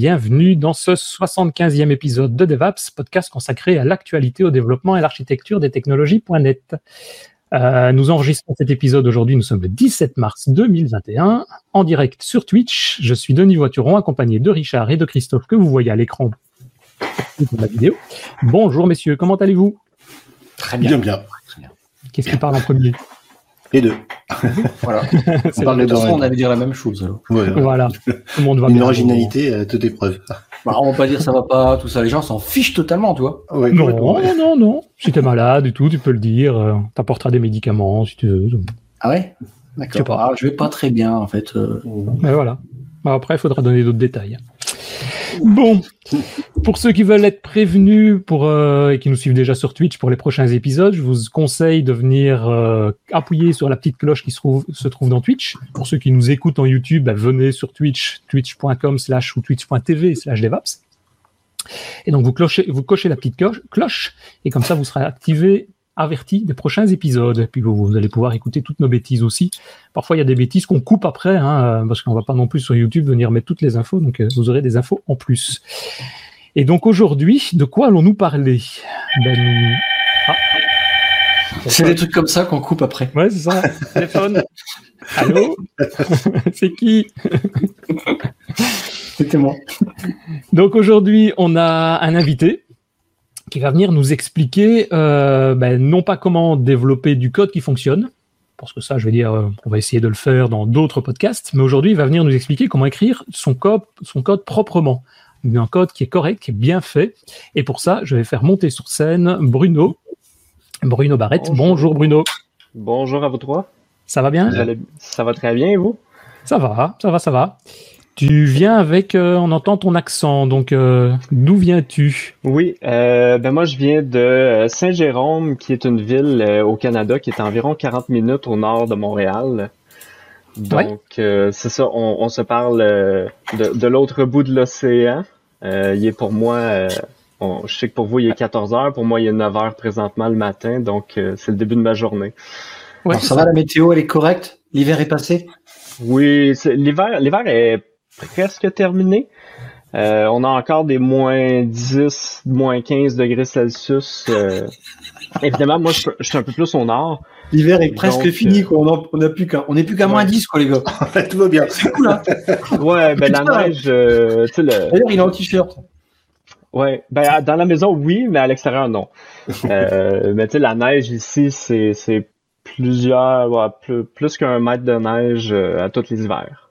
Bienvenue dans ce 75e épisode de DevApps, podcast consacré à l'actualité, au développement et à l'architecture des technologies.net. Euh, nous enregistrons cet épisode aujourd'hui, nous sommes le 17 mars 2021, en direct sur Twitch. Je suis Denis Voituron, accompagné de Richard et de Christophe, que vous voyez à l'écran de la vidéo. Bonjour messieurs, comment allez-vous? Très bien. bien, bien. Qu'est-ce qui parle en premier? Les deux. voilà. on parle de on allait dire la même chose. Voilà. Tout le monde va Une originalité à toute épreuve. Bah, on va pas dire ça va pas, tout ça. Les gens s'en fichent totalement, toi. non, non, non, non. Si t'es malade et tout, tu peux le dire. Euh, t'apporteras des médicaments si tu veux. Ah ouais? D'accord. Je, ah, je vais pas très bien, en fait. Euh. Mais voilà. Après, il faudra donner d'autres détails. Bon, pour ceux qui veulent être prévenus pour, euh, et qui nous suivent déjà sur Twitch pour les prochains épisodes, je vous conseille de venir euh, appuyer sur la petite cloche qui se trouve, dans Twitch. Pour ceux qui nous écoutent en YouTube, bah, venez sur Twitch, twitch.com slash ou twitch.tv slash devaps. Et donc vous cochez la petite cloche, cloche et comme ça vous serez activé averti des prochains épisodes. Et puis vous, allez pouvoir écouter toutes nos bêtises aussi. Parfois, il y a des bêtises qu'on coupe après, hein, parce qu'on va pas non plus sur YouTube venir mettre toutes les infos, donc euh, vous aurez des infos en plus. Et donc aujourd'hui, de quoi allons-nous parler ben, ah. C'est des trucs comme ça qu'on coupe après. Ouais, c'est ça. Téléphone. Allô? C'est qui? C'était moi. Donc aujourd'hui, on a un invité qui va venir nous expliquer euh, ben, non pas comment développer du code qui fonctionne, parce que ça, je vais dire, euh, on va essayer de le faire dans d'autres podcasts, mais aujourd'hui, il va venir nous expliquer comment écrire son code, son code proprement, un code qui est correct, qui est bien fait. Et pour ça, je vais faire monter sur scène Bruno, Bruno Barrette. Bonjour, Bonjour Bruno. Bonjour à vous trois. Ça va bien? Ça va très bien et vous? Ça va, ça va, ça va. Tu viens avec, euh, on entend ton accent, donc euh, d'où viens-tu? Oui, euh, ben moi je viens de Saint-Jérôme, qui est une ville au Canada qui est à environ 40 minutes au nord de Montréal. Donc c'est ça, on, se parle de, l'autre bout de l'océan. il est pour moi, je sais que pour vous il est 14 heures, pour moi il est 9 heures présentement le matin, donc c'est le début de ma journée. Ouais, ça va, la météo elle est correcte? L'hiver est passé? Oui, l'hiver, l'hiver est presque terminé. Euh, on a encore des moins 10, moins 15 degrés Celsius. Euh. évidemment, moi, je, suis un peu plus au nord. L'hiver est presque fini, quoi. On n'est plus qu'à, on est plus qu'à moins 10, quoi, les gars. Tout va bien. C'est cool, hein. Ouais, ben, la neige, euh, tu sais, le... D'ailleurs, il est en t-shirt. Ouais, ben, dans la maison, oui, mais à l'extérieur, non. euh, mais tu sais, la neige ici, c'est, c'est plusieurs, ouais, plus, plus qu'un mètre de neige à tous les hivers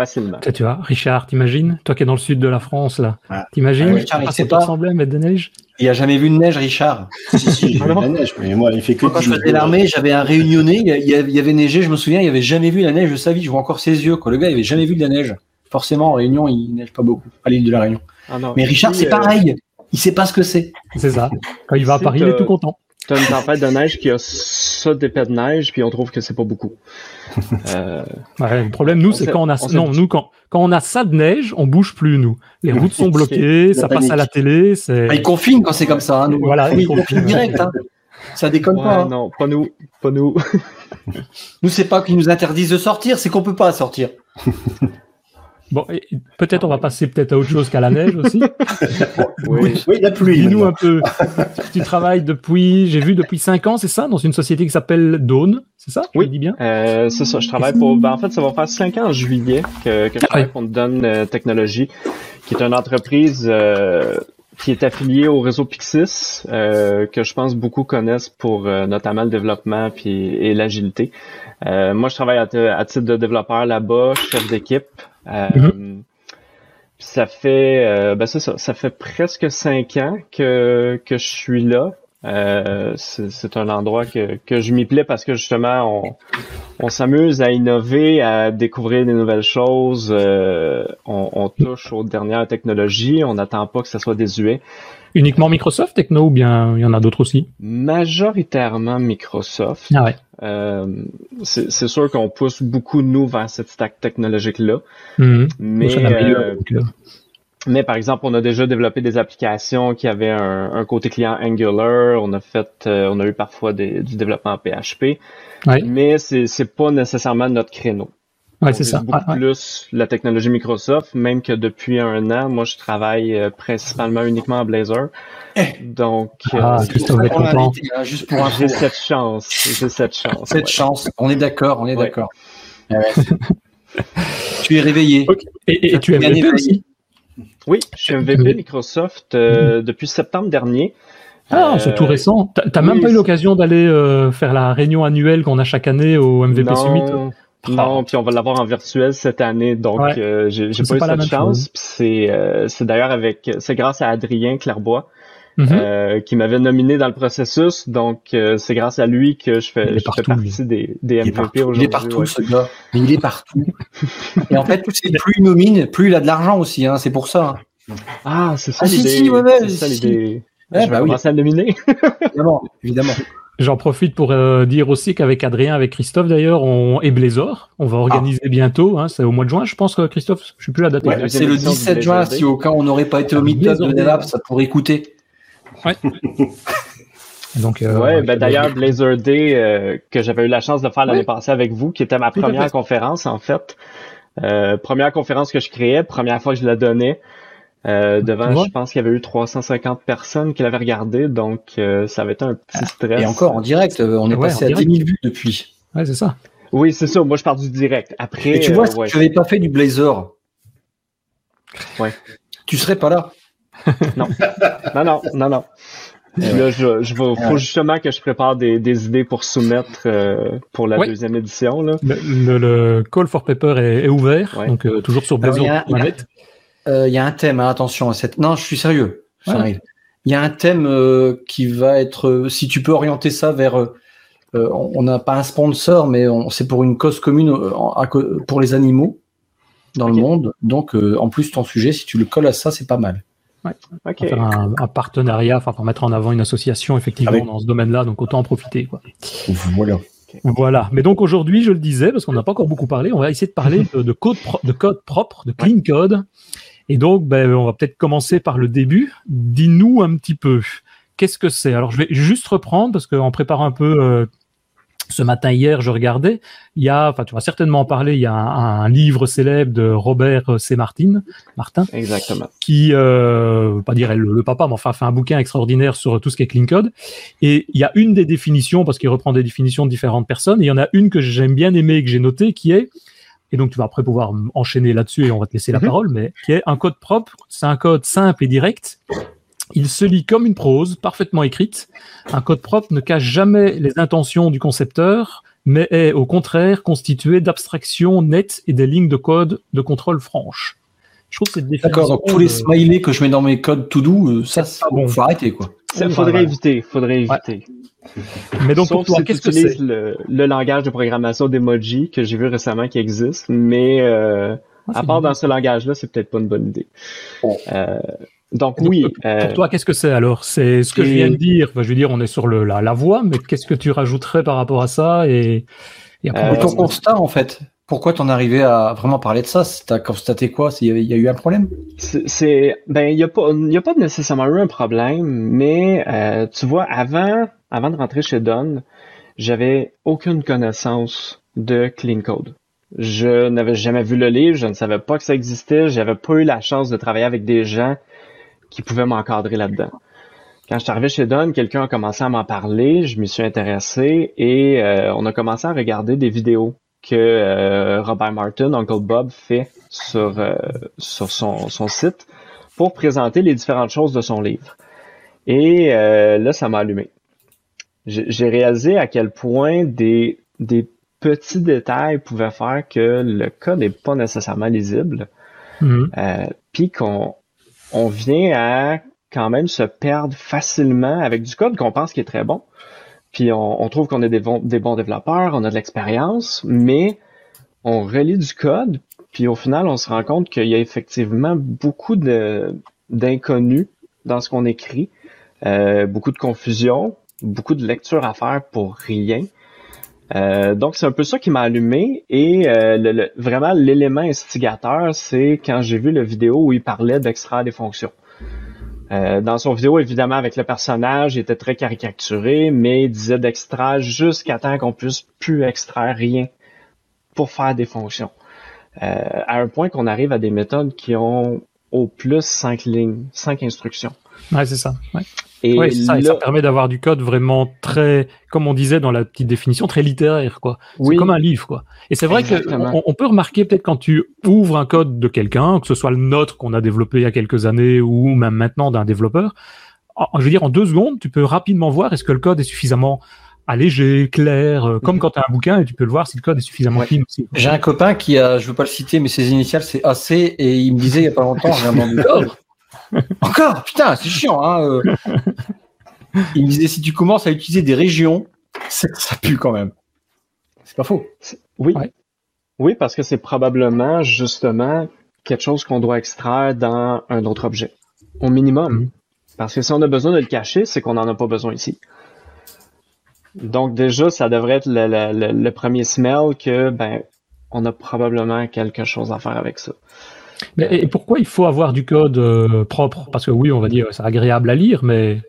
facilement. tu vois, Richard, t'imagines Toi qui es dans le sud de la France, là. T'imagines ah, Richard, il pas ressemblait mettre de neige Il a jamais vu de neige, Richard. si, si, j'ai vu de la neige, mais moi, il fait que. quand je faisais l'armée, j'avais un réunionnais, il y avait neigé, je me souviens, il avait jamais vu la neige de sa vie. Je vois encore ses yeux, quoi. Le gars, il avait jamais vu de la neige. Forcément, en Réunion, il neige pas beaucoup, à l'île de la Réunion. Ah mais Richard, c'est euh, pareil. Il sait pas ce que c'est. C'est ça. Quand il va à Paris, il est tout content. Une tempête de neige qui a ça d'épais de neige, puis on trouve que c'est pas beaucoup. Euh, le problème, nous, c'est quand on a, non, nous, quand, quand on a ça de neige, on bouge plus, nous. Les routes sont bloquées, ça passe à la télé, c'est. Ah, ils confinent quand c'est comme ça, hein, nous. Voilà, ils confinent direct, hein. Ça déconne pas. Hein. Non, pas nous, pas nous. nous, c'est pas qu'ils nous interdisent de sortir, c'est qu'on peut pas sortir. Bon, peut-être on va passer peut-être à autre chose qu'à la neige aussi. oui. la pluie. Dis-nous un peu. tu travailles depuis, j'ai vu depuis 5 ans, c'est ça, dans une société qui s'appelle Dawn, c'est ça Oui. dis bien? Euh, c'est ça. Je travaille pour. Ben, en fait, ça va faire 5 ans en juillet que, que je travaille pour Dawn euh, Technologies, qui est une entreprise euh, qui est affiliée au réseau Pixis, euh, que je pense beaucoup connaissent pour euh, notamment le développement puis et l'agilité. moi, je travaille à, à titre de développeur là-bas, chef d'équipe. Euh. Ça fait, euh, ben ça, ça fait presque cinq ans que, que je suis là. Euh, c'est un endroit que, que je m'y plais parce que justement, on, on s'amuse à innover, à découvrir des nouvelles choses. Euh, on, on, touche aux dernières technologies. On n'attend pas que ça soit désuet. Uniquement Microsoft Techno ou bien il y en a d'autres aussi? Majoritairement Microsoft. Ah ouais. Euh, c'est sûr qu'on pousse beaucoup nous vers cette stack technologique-là. Mhm. Mais, euh, mais par exemple, on a déjà développé des applications qui avaient un, côté client Angular. On a fait, euh, on a eu parfois des, du développement PHP. Ouais. Mais c'est pas nécessairement notre créneau. Ouais, c'est ça. Beaucoup plus la technologie Microsoft, même que depuis un an, moi, je travaille euh, principalement uniquement en Blazor. Eh. Donc, ah, euh, Christophe content. Hein, juste pour J'ai cette chance. J'ai cette chance. Cette chance. On est d'accord, on est d'accord. tu es réveillé. Et, tu es MVP aussi? Oui, je suis MVP Microsoft euh, depuis septembre dernier. Ah, c'est tout récent. T'as même pas eu l'occasion d'aller faire la réunion annuelle qu'on a chaque année au MVP Summit? Non, puis on va l'avoir en virtuel cette année, donc euh, j'ai pas eu cette chance. C'est euh, c'est d'ailleurs avec c'est grâce à Adrien Clairbois mhm. euh, qui m'avait nominé dans le processus, donc c'est grâce à lui que je fais, je fais partie des, des MVP aujourd'hui. Il est partout ce gars, mais il est partout. Et en fait, plus il nomine, plus il a de l'argent aussi, hein, c'est pour ça. Ah, c'est ça ah, l'idée. Si, ouais, c'est ça l'idée. Ouais, je vais bah commencer à le nominer. évidemment, évidemment. J'en profite pour euh, dire aussi qu'avec Adrien, avec Christophe d'ailleurs, on et Blazor, on va organiser bientôt. Hein, c'est au mois de juin, je pense, que Christophe. Je suis plus la date. c'est le 17 juin. Si au cas on n'aurait pas été au meet-up de Nevap, ça pourrait écouter. Ouais. Donc, euh, ouais, ben d'ailleurs, Blazer Day, euh, que j'avais eu la chance de faire l'année passée avec vous, qui était ma première conférence, en fait. Euh, première conférence que je créais, première fois que je la donnais. Euh, devant, je pense qu'il y avait eu 350 personnes qui l'avaient regardé, donc euh, ça avait été un petit stress. Et encore en direct, euh, on est passé à 10 000 vues depuis. Ouais, c'est ça. Oui, c'est ça. Moi, je parle du direct. Après, Et tu vois, si tu n'avais pas fait du Blazer, ouais. tu serais pas là. non. non, non, non, non. Là, je, je faut justement que je prépare des, des idées pour soumettre pour la deuxième édition. Là. Le, le, call for paper est, est ouvert, donc toujours sur Blazer. Il y a un thème, hein, attention à cette. Non, je suis sérieux. Il y a un thème euh, qui va être, euh, si tu peux orienter ça vers, on n'a pas un sponsor, mais c'est pour une cause commune pour les animaux dans le monde. Donc, en plus, ton sujet, si tu le colles à ça, c'est pas mal. Ouais. Faire un, partenariat, enfin pour mettre en avant une association effectivement dans ce domaine-là, donc autant en profiter. Quoi. Voilà. Voilà. Mais donc aujourd'hui, je le disais, parce qu'on n'a pas encore beaucoup parlé, on va essayer de parler de, code, de code propre, de clean code. Et donc, ben, on va peut-être commencer par le début. Dis-nous un petit peu, qu'est-ce que c'est? Alors, je vais juste reprendre, parce qu'en préparant un peu euh, ce matin hier, je regardais, il y a, enfin, tu vas certainement en parler, il y a un, livre célèbre de Robert C. Martin, Martin, exactement, qui, euh, pas dire le, le, papa, mais enfin, fait un bouquin extraordinaire sur tout ce qui est clean code. Et il y a une des définitions, parce qu'il reprend des définitions de différentes personnes, et il y en a une que j'aime bien aimer et que j'ai notée, qui est et donc tu vas après pouvoir enchaîner là-dessus et on va te laisser la mhm. parole, mais qui est un code propre, c'est un code simple et direct. Il se lit comme une prose, parfaitement écrite. Un code propre ne cache jamais les intentions du concepteur, mais est au contraire constitué d'abstractions nettes et des lignes de code de contrôle franches. Je trouve cette définition. D'accord, donc tous les smileys que je mets dans mes codes to do, euh, ça, ça bon, faut arrêter quoi. Ça, faudrait éviter, faudrait éviter. Mais donc pour toi, qu'est-ce que c'est? le, le, langage de programmation d'emoji que j'ai vu récemment qui existe, mais euh, ah, à part dans ce langage-là, c'est peut-être pas une bonne idée. Euh, donc oui. pour euh, toi, qu'est-ce que c'est alors? C'est ce que je viens de dire. je veux dire, on est sur le, la, la voie, mais qu'est-ce que tu rajouterais par rapport à ça et, et après, ton constat en fait? Pourquoi t'en arrivé à vraiment parler de ça? T'as constaté quoi? Il y, a eu un problème? C'est ben il y a pas il y a pas nécessairement eu un problème, mais euh, tu vois avant avant de rentrer chez Don, j'avais aucune connaissance de clean code. Je n'avais jamais vu le livre, je ne savais pas que ça existait, j'avais pas eu la chance de travailler avec des gens qui pouvaient m'encadrer là-dedans. Quand je suis arrivé chez Don, quelqu'un a commencé à m'en parler, je m'y suis intéressé et euh, on a commencé à regarder des vidéos que euh, Robert Martin, Uncle Bob, fait sur, euh, sur son, son, site pour présenter les différentes choses de son livre. Et euh, là, ça m'a allumé. J'ai réalisé à quel point des, des petits détails pouvaient faire que le code n'est pas nécessairement lisible. Mm-hmm. Puis qu'on on vient à quand même se perdre facilement avec du code qu'on pense qui est très bon. Puis on, trouve qu'on est des bons, développeurs, on a de l'expérience, mais on relit du code, puis au final, on se rend compte qu'il y a effectivement beaucoup d'inconnus dans ce qu'on écrit, euh, beaucoup de confusion, beaucoup de lecture à faire pour rien. Euh, donc c'est un peu ça qui m'a allumé et euh, vraiment l'élément instigateur, c'est quand j'ai vu la vidéo où il parlait d'extraire des fonctions. Euh, dans son vidéo, évidemment, avec le personnage, il était très caricaturé, mais il disait d'extraire jusqu'à temps qu'on puisse plus extraire rien pour faire des fonctions. à un point qu'on arrive à des méthodes qui ont au plus cinq lignes, cinq instructions. Ouais, c'est ça. Et ça, permet d'avoir du code vraiment très, comme on disait dans la petite définition, très littéraire, quoi. C'est comme un livre, quoi. Et c'est vrai qu'on on peut remarquer peut-être quand tu ouvres un code de quelqu'un, que ce soit le nôtre qu'on a développé il y a quelques années ou même maintenant d'un développeur, je veux dire, en deux secondes, tu peux rapidement voir est-ce que le code est suffisamment allégé, clair, euh, comme mhm. quand tu as un bouquin et tu peux le voir si le code est suffisamment clean aussi. J'ai un copain qui a, je veux pas le citer, mais ses initiales c'est AC et il me disait il y a pas longtemps, j'ai un Encore Putain, c'est chiant. Hein, euh. Il me disait si tu commences à utiliser des régions, ça pue quand même. C'est pas faux. Oui. Oui, parce que c'est probablement justement quelque chose qu'on doit extraire dans un autre objet. Au minimum. Mhm. Parce que si on a besoin de le cacher, c'est qu'on n'en a pas besoin ici. Donc déjà, ça devrait être le, premier smell que ben on a probablement quelque chose à faire avec ça. Mais et pourquoi il faut avoir du code euh, propre? Parce que oui, on va dire c'est agréable à lire, mais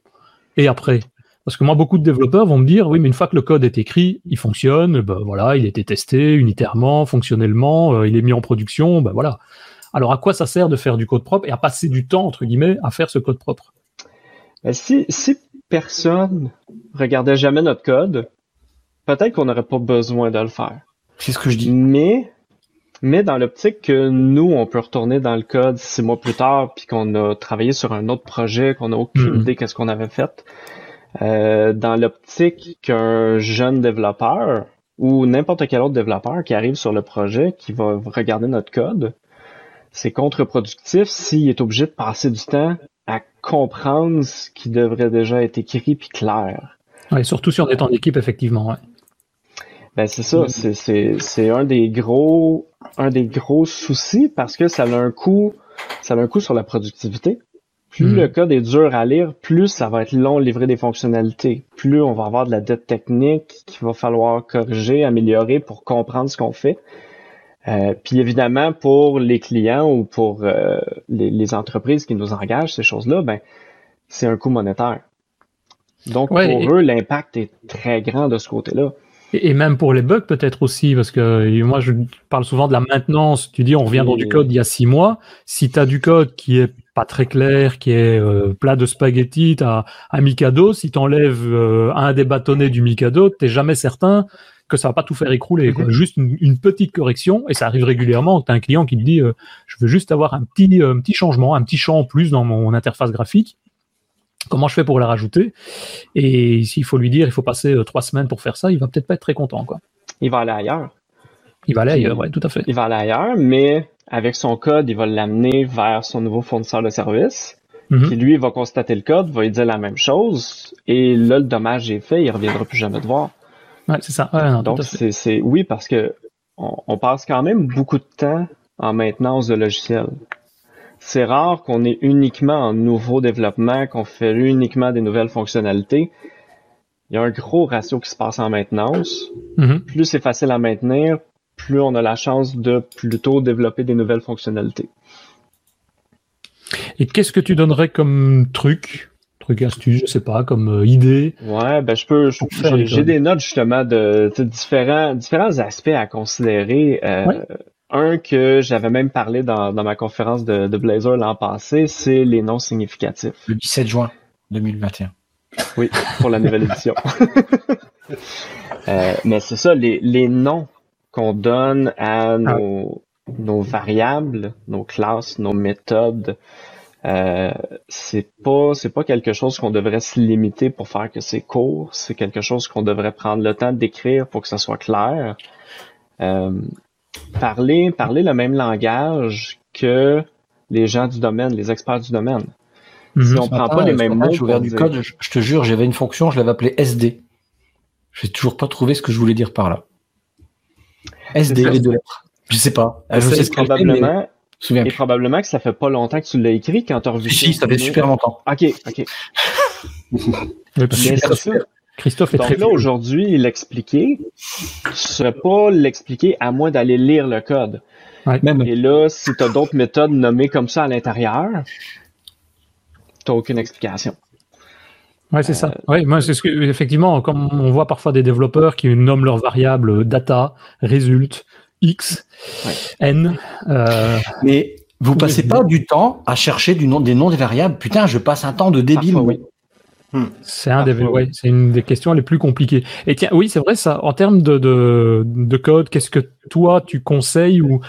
et après? Parce que moi, beaucoup de développeurs vont me dire oui, mais une fois que le code est écrit, il fonctionne, ben voilà, il a été testé unitairement, fonctionnellement, euh, il est mis en production, ben voilà. Alors à quoi ça sert de faire du code propre et à passer du temps entre guillemets à faire ce code propre? Ben, si, si personne regardait jamais notre code, peut-être qu'on n'aurait pas besoin de le faire. C'est ce que je dis. Mais, mais dans l'optique que nous, on peut retourner dans le code six mois plus tard, puis qu'on a travaillé sur un autre projet, qu'on n'a aucune mm-hmm. idée qu'est-ce qu'on avait fait, euh, dans l'optique qu'un jeune développeur ou n'importe quel autre développeur qui arrive sur le projet, qui va regarder notre code, c'est contre-productif s'il est obligé de passer du temps à comprendre ce qui devrait déjà être écrit puis clair. Ouais, surtout si on est en équipe, effectivement. Ouais. Ben c'est ça, c'est un des gros un des gros soucis parce que ça a un coût ça a un coût sur la productivité. Plus hmm. le code est dur à lire, plus ça va être long de livrer des fonctionnalités. Plus on va avoir de la dette technique qu'il va falloir corriger, améliorer pour comprendre ce qu'on fait. Euh, puis évidemment, pour les clients ou pour euh, les, entreprises qui nous engagent, ces choses-là, ben, c'est un coût monétaire. Donc, pour eux, l'impact est très grand de ce côté-là. Et, même pour les bugs, peut-être aussi, parce que moi, je parle souvent de la maintenance. Tu dis, on revient dans du code il y a six mois. Si tu as du code qui est pas très clair, qui est euh, plat de spaghettis, tu as un Mikado. Si tu enlèves un des bâtonnets du Mikado, tu jamais certain que ça va pas tout faire écrouler. Mhm. Juste une, petite correction, et ça arrive régulièrement. Tu as un client qui te dit euh, Je veux juste avoir un petit, euh, petit changement, un petit champ en plus dans mon interface graphique. Comment je fais pour le rajouter? Et s'il faut lui dire il faut passer euh, trois semaines pour faire ça, il va peut-être pas être très content. Quoi. Il va aller ailleurs. Il va aller ailleurs, oui, tout à fait. Il va aller ailleurs, mais avec son code, il va l'amener vers son nouveau fournisseur de service. Mhm. Qui lui va constater le code, va lui dire la même chose, et là le dommage est fait, il reviendra plus jamais te voir c'est ça. Donc, c'est, oui, parce que on, passe quand même beaucoup de temps en maintenance de logiciels. C'est rare qu'on ait uniquement en nouveau développement, qu'on fait uniquement des nouvelles fonctionnalités. Il y a un gros ratio qui se passe en maintenance. Mm-hmm. Plus c'est facile à maintenir, plus on a la chance de plutôt développer des nouvelles fonctionnalités. Et qu'est-ce que tu donnerais comme truc truc astuce, je sais pas, comme euh, idée? Ouais, ben je peux. J'ai des notes justement de, différents différents aspects à considérer. Euh, un que j'avais même parlé dans, ma conférence de, de Blazor l'an passé, c'est les noms significatifs. Le 17 juin 2021. Oui, pour la nouvelle édition. Euh, mais c'est ça, les, les noms qu'on donne à ah. nos, nos variables, nos classes, nos méthodes, euh, c'est pas c'est pas quelque chose qu'on devrait se limiter pour faire que c'est court. C'est quelque chose qu'on devrait prendre le temps d'écrire pour que ça soit clair. Euh, parler parler le même langage que les gens du domaine, les experts du domaine. Mhm. Si on prend pas les mêmes mots, j'ai ouvert du code. Je, te jure, j'avais une fonction, je l'avais appelée SD. J'ai toujours pas trouvé ce que je voulais dire par là. SD, les deux lettres. Je sais pas. Je sais ce probablement. Et probablement que ça fait pas longtemps que tu l'as écrit quand tu as revu Si, ça fait super longtemps. Ok, ok. Christophe est Donc là, aujourd'hui, l'expliquer, ne serait pas l'expliquer à moins d'aller lire le code. Et là, si tu as d'autres méthodes nommées comme ça à l'intérieur, tu aucune explication. Ouais, c'est ça. Euh, oui, moi, c'est ce que, effectivement, comme on voit parfois des développeurs qui nomment leurs variables data, résulte, X, N. Mais vous passez pas du temps à chercher du nom, des noms des variables. Putain, je passe un temps de débile. oui. Hmm. C'est un des, c'est une des questions les plus compliquées. Et tiens, oui, c'est vrai ça. En termes de, de, de code, qu'est-ce que toi tu conseilles ou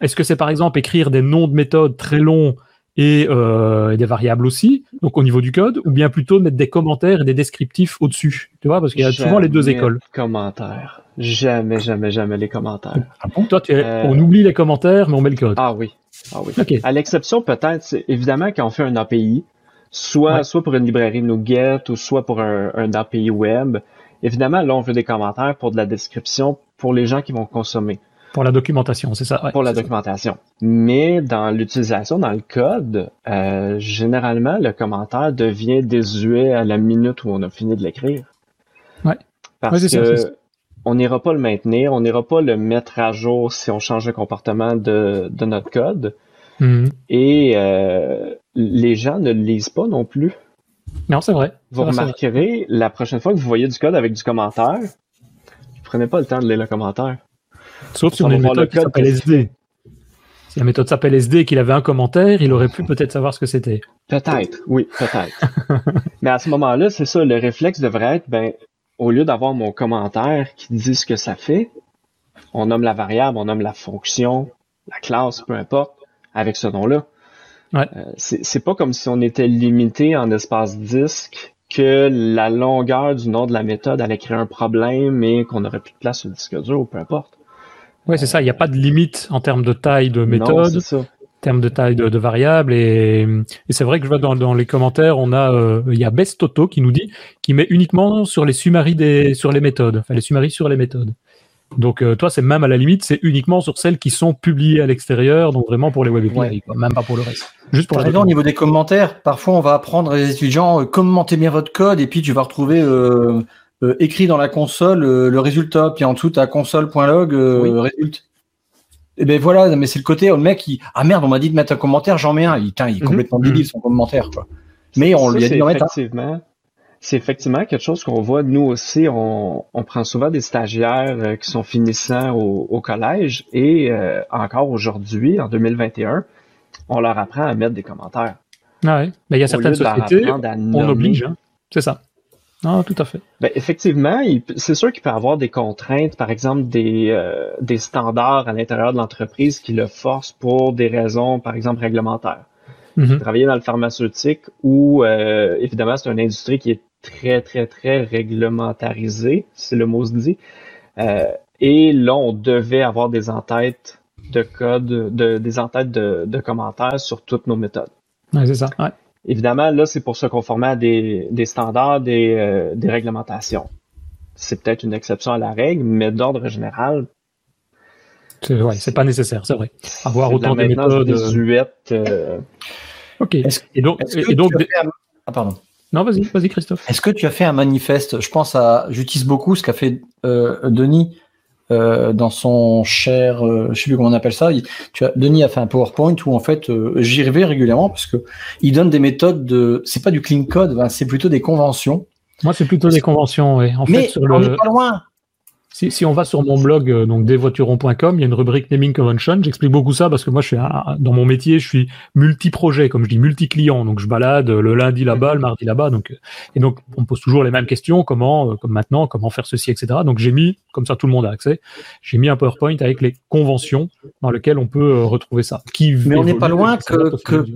est-ce que c'est par exemple écrire des noms de méthodes très longs et, euh, des variables aussi, donc au niveau du code, ou bien plutôt mettre des commentaires et des descriptifs au-dessus, tu vois, parce qu'il y a souvent les deux écoles. Commentaires. Jamais, jamais, jamais les commentaires. Ah bon? Toi, tu euh, on oublie les commentaires, mais on met le code. Ah oui. Ah oui. À l'exception peut-être, évidemment quand on fait un API, soit, soit pour une librairie NuGet ou soit pour un, un API web. Évidemment, là, on veut des commentaires pour de la description pour les gens qui vont consommer. Pour la documentation, c'est ça? pour la documentation. Mais dans l'utilisation, dans le code, euh, généralement, le commentaire devient désuet à la minute où on a fini de l'écrire. Ouais. Parce que on n'ira pas le maintenir, on n'ira pas le mettre à jour si on change le comportement de, de notre code. Mhm. Et euh, les gens ne le lisent pas non plus. Non, c'est vrai. Vous remarquerez, la prochaine fois que vous voyez du code avec du commentaire, vous prenez pas le temps de lire le commentaire. Sauf si on a une méthode qui s'appelle SD. Si la méthode s'appelle SD et qu'il avait un commentaire, il aurait pu peut-être savoir ce que c'était. Peut-être, oui, peut-être. Mais à ce moment-là, c'est ça, le réflexe devrait être, ben, au lieu d'avoir mon commentaire qui dit ce que ça fait, on nomme la variable, on nomme la fonction, la classe, peu importe, avec ce nom-là. Ouais. Euh, c'est pas comme si on était limité en espace disque, que la longueur du nom de la méthode allait créer un problème et qu'on n'aurait plus de place sur le disque dur ou peu importe. Oui, c'est ça. Il n'y a pas de limite en termes de taille de méthode, en termes de taille de, de variable. Et, et c'est vrai que je vois dans, dans les commentaires, on a, euh, il y a Best Toto qui nous dit qu'il met uniquement sur les summaries des, sur les méthodes, enfin les summaries sur les méthodes. Donc euh, toi, c'est même à la limite, c'est uniquement sur celles qui sont publiées à l'extérieur, donc vraiment pour les web API, même pas pour le reste. Juste pour la au niveau des commentaires, parfois on va apprendre les étudiants euh, commentez bien votre code et puis tu vas retrouver euh, euh écrit dans la console le résultat, puis en dessous tu as console.log euh, résultat. Et ben voilà, mais c'est le côté, le mec qui ah merde, on m'a dit de mettre un commentaire, j'en mets un. Il, il est mhm. complètement débile son commentaire quoi. Mais on lui a dit d'en mettre un c'est effectivement quelque chose qu'on voit. Nous aussi, on, prend souvent des stagiaires euh, qui sont finissants au, collège et euh, encore aujourd'hui, en 2021, on leur apprend à mettre des commentaires. Ah oui, mais il y a certaines sociétés, on oblige, hein. c'est ça. Ah, tout à fait. Ben, effectivement, c'est sûr qu'il peut y avoir des contraintes, par exemple des, euh, des standards à l'intérieur de l'entreprise qui le forcent pour des raisons, par exemple, réglementaires. Mm Travailler dans le pharmaceutique où, évidemment, c'est une industrie qui est très, très, très réglementarisé, si le mot se dit. Euh, et là, on devait avoir des entêtes de code, de, des entêtes de, de commentaires sur toutes nos méthodes. Ouais, c'est ça. Ouais. Évidemment, là, c'est pour se conformer à des, des standards, des, euh, des réglementations. C'est peut-être une exception à la règle, mais d'ordre général. C'est ouais, c'est pas nécessaire, c'est vrai. Avoir autant de méthodes. Désuètes, euh... Ok. Et donc, et donc, ah, pardon. Non, vas-y, vas-y, Christophe. Est-ce que tu as fait un manifeste? Je pense à, j'utilise beaucoup ce qu'a fait euh, Denis euh, dans son cher, euh, je sais plus comment on appelle ça. tu as, Denis a fait un PowerPoint où en fait, euh, j'y reviens régulièrement parce que il donne des méthodes de, c'est pas du clean code, c'est plutôt des conventions. Moi, c'est plutôt des conventions, oui. En Mais fait, on n'est pas loin. Si, si, on va sur mon blog, euh, donc desvoiturons.com, il y a une rubrique naming convention. J'explique beaucoup ça parce que moi, je suis dans mon métier, je suis multi-projet, comme je dis, multi-client. Donc, je balade le lundi là-bas, le mardi là-bas. Donc, et donc, on me pose toujours les mêmes questions. Comment, euh, comme maintenant, comment faire ceci, etc. Donc, j'ai mis, comme ça, tout le monde a accès. J'ai mis un PowerPoint avec les conventions dans lesquelles on peut euh, retrouver ça. Qui Mais on n'est pas loin que, que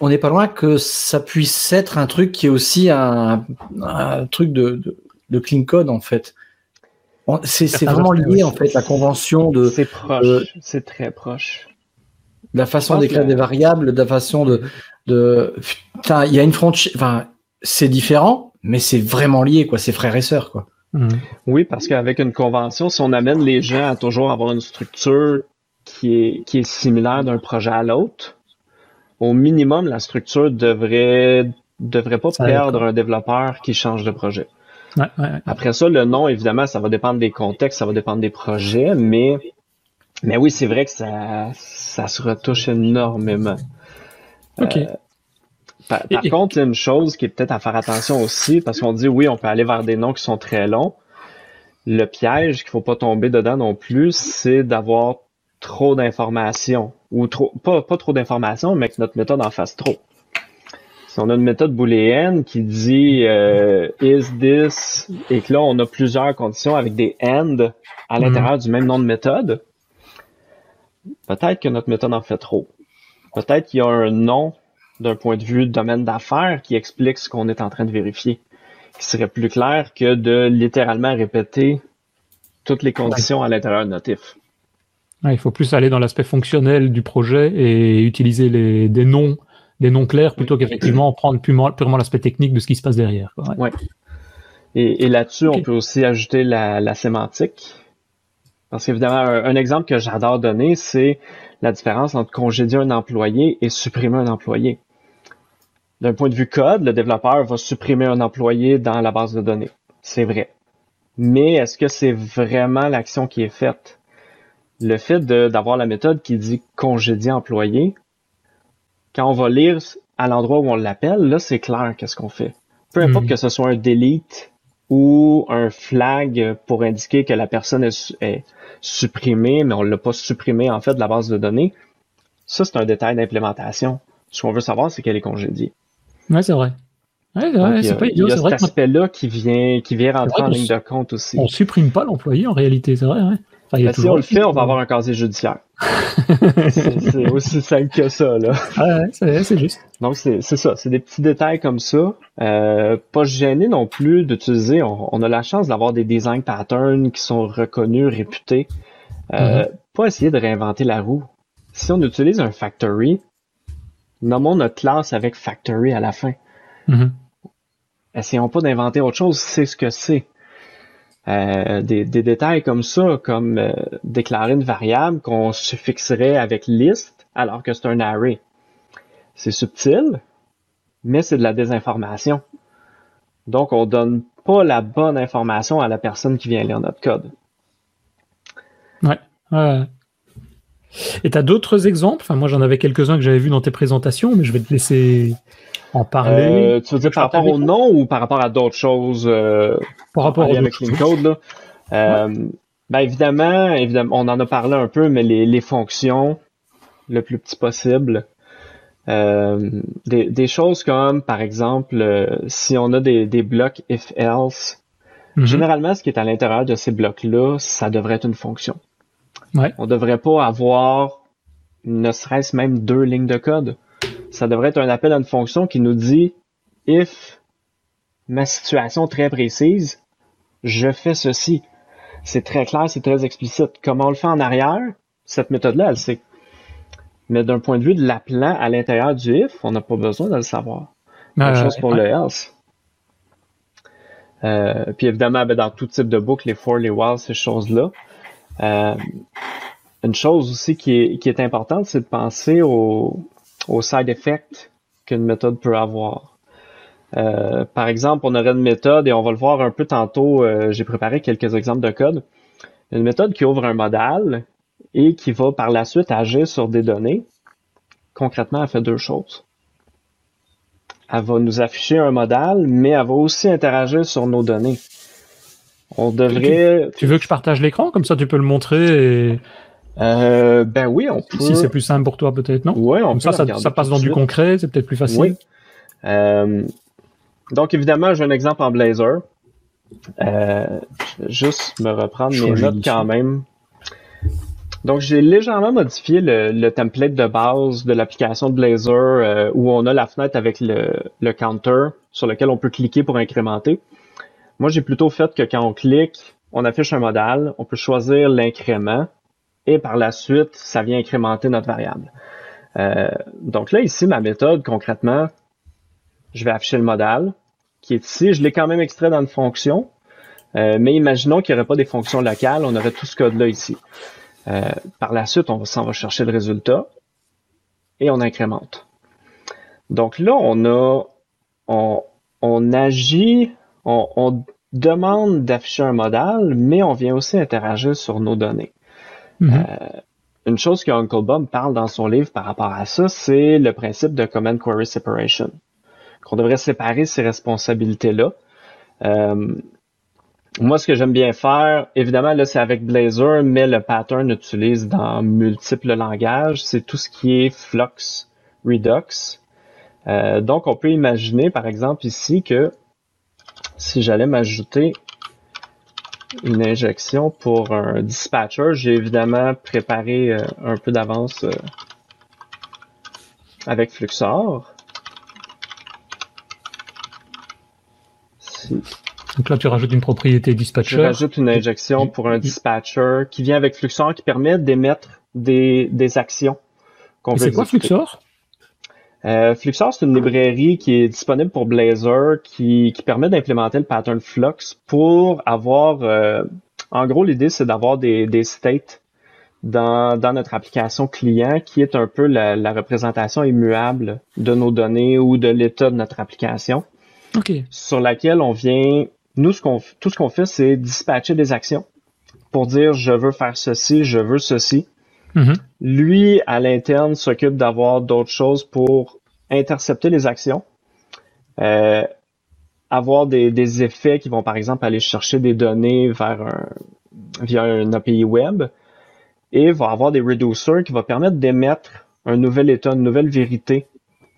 on n'est pas loin que ça puisse être un truc qui est aussi un, un truc de, de, de clean code en fait. C'est vraiment lié en fait la convention de. C'est proche, c'est très proche. La façon d'écrire des variables, de la façon de, de, il y a une frontière, enfin, c'est différent, mais c'est vraiment lié quoi, c'est frères et sœurs quoi. Mmh. Oui, parce qu'avec une convention, si on amène les gens à toujours avoir une structure qui est qui est similaire d'un projet à l'autre, au minimum la structure devrait devrait pas perdre un développeur qui change de projet. Après ça, le nom, évidemment, ça va dépendre des contextes, ça va dépendre des projets, mais, mais oui, c'est vrai que ça, ça se retouche énormément. OK. Euh, par, contre, il y a une chose qui est peut-être à faire attention aussi, parce qu'on dit oui, on peut aller vers des noms qui sont très longs, Le piège qu'il faut pas tomber dedans non plus, c'est d'avoir trop d'informations ou trop pas, pas trop d'informations, mais que notre méthode en fasse trop. Si on a une méthode booléenne qui dit euh, is this et que là on a plusieurs conditions avec des and à l'intérieur mhm. du même nom de méthode, peut-être que notre méthode en fait trop. Peut-être qu'il y a un nom d'un point de vue domaine d'affaires qui explique ce qu'on est en train de vérifier, qui serait plus clair que de littéralement répéter toutes les conditions à l'intérieur de notre if. il faut plus aller dans l'aspect fonctionnel du projet et utiliser les, des noms des noms clairs plutôt qu'effectivement prendre purement, l'aspect technique de ce qui se passe derrière. Ouais. Et, là-dessus, on peut aussi ajouter la, sémantique. Parce qu'évidemment, un, exemple que j'adore donner, c'est la différence entre congédier un employé et supprimer un employé. D'un point de vue code, le développeur va supprimer un employé dans la base de données. C'est vrai. Mais est-ce que c'est vraiment l'action qui est faite? Le fait d'avoir la méthode qui dit congédier employé, quand on va lire à l'endroit où on l'appelle, là, c'est clair qu'est-ce qu'on fait. Peu importe hmm. que ce soit un delete ou un flag pour indiquer que la personne est, supprimée, mais on l'a pas supprimée en fait de la base de données. Ça, c'est un détail d'implémentation. Ce qu'on veut savoir, c'est qu'elle est congédiée. Ouais, c'est vrai. Ouais, c'est pas idiot. Il y a cet aspect-là qui vient, qui vient rentrer en ligne de compte aussi. On supprime pas l'employé en réalité, c'est vrai. Ouais. Ben, si on le fait, on va avoir un casier judiciaire. C'est aussi simple que ça, là. Ouais, c'est juste. Donc, c'est ça. C'est des petits détails comme ça. Euh, pas gêné non plus d'utiliser. On, a la chance d'avoir des design patterns qui sont reconnus, réputés. Euh, mm-hmm. Pas essayer de réinventer la roue. Si on utilise un factory, nommons notre classe avec factory à la fin. Mm-hmm. Essayons pas d'inventer autre chose, c'est ce que c'est. Euh, des, détails comme ça, comme euh, déclarer une variable qu'on suffixerait avec list alors que c'est un array. C'est subtil, mais c'est de la désinformation. Donc, on donne pas la bonne information à la personne qui vient lire notre code. Ouais. Et tu as d'autres exemples? Enfin, moi, j'en avais quelques-uns que j'avais vus dans tes présentations, mais je vais te laisser en parler. Euh, tu veux dire par rapport au nom ou par rapport à d'autres choses euh, Par rapport à avec Code là? Euh, ben évidemment, évidemment, on en a parlé un peu, mais les, fonctions le plus petit possible. des, choses comme, par exemple, si on a des, blocs if-else, mhm. généralement, ce qui est à l'intérieur de ces blocs-là, ça devrait être une fonction. Ouais. On devrait pas avoir ne serait-ce même deux lignes de code ça devrait être un appel à une fonction qui nous dit if ma situation très précise, je fais ceci. C'est très clair, c'est très explicite. Comment on le fait en arrière, cette méthode-là, elle sait. Mais d'un point de vue de l'appelant à l'intérieur du if, on n'a pas besoin de le savoir. Même chose pour le else. Euh, puis évidemment, ben, dans tout type de boucle, les for, les while, ces choses-là. Euh, une chose aussi qui est, qui est importante, c'est de penser au, aux side effects qu'une méthode peut avoir. Euh, par exemple, on aurait une méthode, et on va le voir un peu tantôt, euh, j'ai préparé quelques exemples de code. Une méthode qui ouvre un modal et qui va par la suite agir sur des données. Concrètement, elle fait deux choses. Elle va nous afficher un modal, mais elle va aussi interagir sur nos données. On devrait. Tu, veux que je partage l'écran? Comme ça tu peux le montrer et euh, ben oui, on peut. Si c'est plus simple pour toi, peut-être, non? Oui, on Comme ça, ça, passe dans du concret, c'est peut-être plus facile. Oui. Euh, donc, évidemment, j'ai un exemple en Blazor. Euh, je vais juste me reprendre mes notes quand même. Donc, j'ai légèrement modifié le, template de base de l'application de Blazor euh, où on a la fenêtre avec le, le counter sur lequel on peut cliquer pour incrémenter. Moi, j'ai plutôt fait que quand on clique, on affiche un modal, on peut choisir l'incrément et par la suite, ça vient incrémenter notre variable. Euh, donc là, ici, ma méthode, concrètement, je vais afficher le modal qui est ici. Je l'ai quand même extrait dans une fonction, euh, mais imaginons qu'il n'y aurait pas des fonctions locales, on aurait tout ce code-là ici. Euh, par la suite, on s'en va chercher le résultat et on incrémente. Donc là, on a, on, agit, on, on demande d'afficher un modal, mais on vient aussi interagir sur nos données. Mhm. Euh, une chose que Uncle Bob parle dans son livre par rapport à ça, c'est le principe de Command Query Separation. Qu'on devrait séparer ces responsabilités-là. Euh, moi, ce que j'aime bien faire, évidemment, là, c'est avec Blazor, mais le pattern utilise dans multiples langages. C'est tout ce qui est Flux, Redux. Euh, donc, on peut imaginer, par exemple, ici que si j'allais m'ajouter une injection pour un dispatcher, j'ai évidemment préparé euh, un peu d'avance euh, avec Fluxor. Donc là, tu rajoutes une propriété dispatcher. Je rajoute une injection pour un dispatcher qui vient avec Fluxor qui permet d'émettre des, des actions. C'est quoi Fluxor? Euh, Fluxor, c'est une librairie qui est disponible pour Blazor qui, qui permet d'implémenter le pattern Flux pour avoir... Euh, en gros, l'idée, c'est d'avoir des, des states dans, dans notre application client qui est un peu la, la représentation immuable de nos données ou de l'état de notre application. Okay. Sur laquelle on vient nous, ce qu'on, tout ce qu'on fait, c'est dispatcher des actions pour dire je veux faire ceci, je veux ceci. Mm-hmm. Lui, à l'interne, s'occupe d'avoir d'autres choses pour intercepter les actions, euh, avoir des, des, effets qui vont, par exemple, aller chercher des données vers un, via un API web et va avoir des reducers qui vont permettre d'émettre un nouvel état, une nouvelle vérité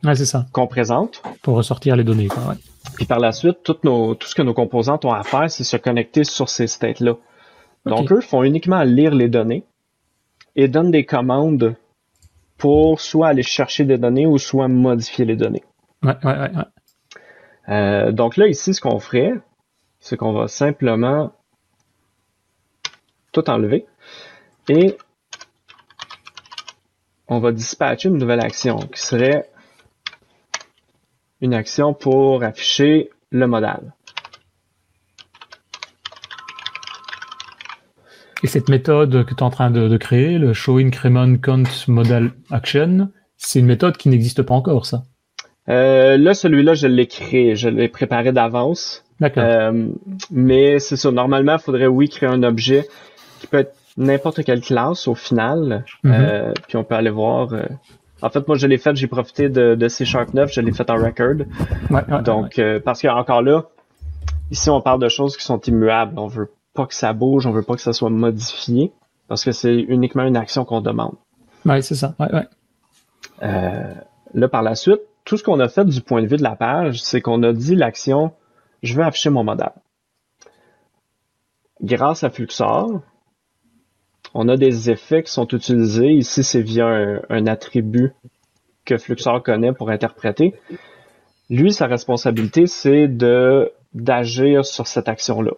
ouais, c'est ça. qu'on présente. Pour ressortir les données. Quoi, ouais. Puis par la suite, tout, nos, tout ce que nos composantes ont à faire, c'est se connecter sur ces states-là. Donc, eux font uniquement lire les données et donnent des commandes pour soit aller chercher des données ou soit modifier les données. Ouais, ouais, ouais. Euh, donc là, ici, ce qu'on ferait, c'est qu'on va simplement tout enlever et on va dispatcher une nouvelle action qui serait une action pour afficher le modal. Et cette méthode que tu es en train de, de, créer, le show increment count modal action, c'est une méthode qui n'existe pas encore, ça euh, Là, celui-là, je l'ai créé, je l'ai préparé d'avance. D'accord. Euh, mais c'est ça, normalement, il faudrait, oui, créer un objet qui peut être n'importe quelle classe au final. Mhm. euh, puis on peut aller voir. euh, en fait, moi, je l'ai fait, j'ai profité de, de C Sharp 9, je l'ai fait en record. Ouais, ouais, Donc, ouais. euh, parce que encore là, ici, on parle de choses qui sont immuables. On veut pas que ça bouge, on veut pas que ça soit modifié, parce que c'est uniquement une action qu'on demande. Ouais, c'est ça. Ouais, ouais. Euh, là, par la suite, tout ce qu'on a fait du point de vue de la page, c'est qu'on a dit l'action, je veux afficher mon modèle. Grâce à Fluxor, on a des effets qui sont utilisés. Ici, c'est via un, un, attribut que Fluxor connaît pour interpréter. Lui, sa responsabilité, c'est de d'agir sur cette action-là.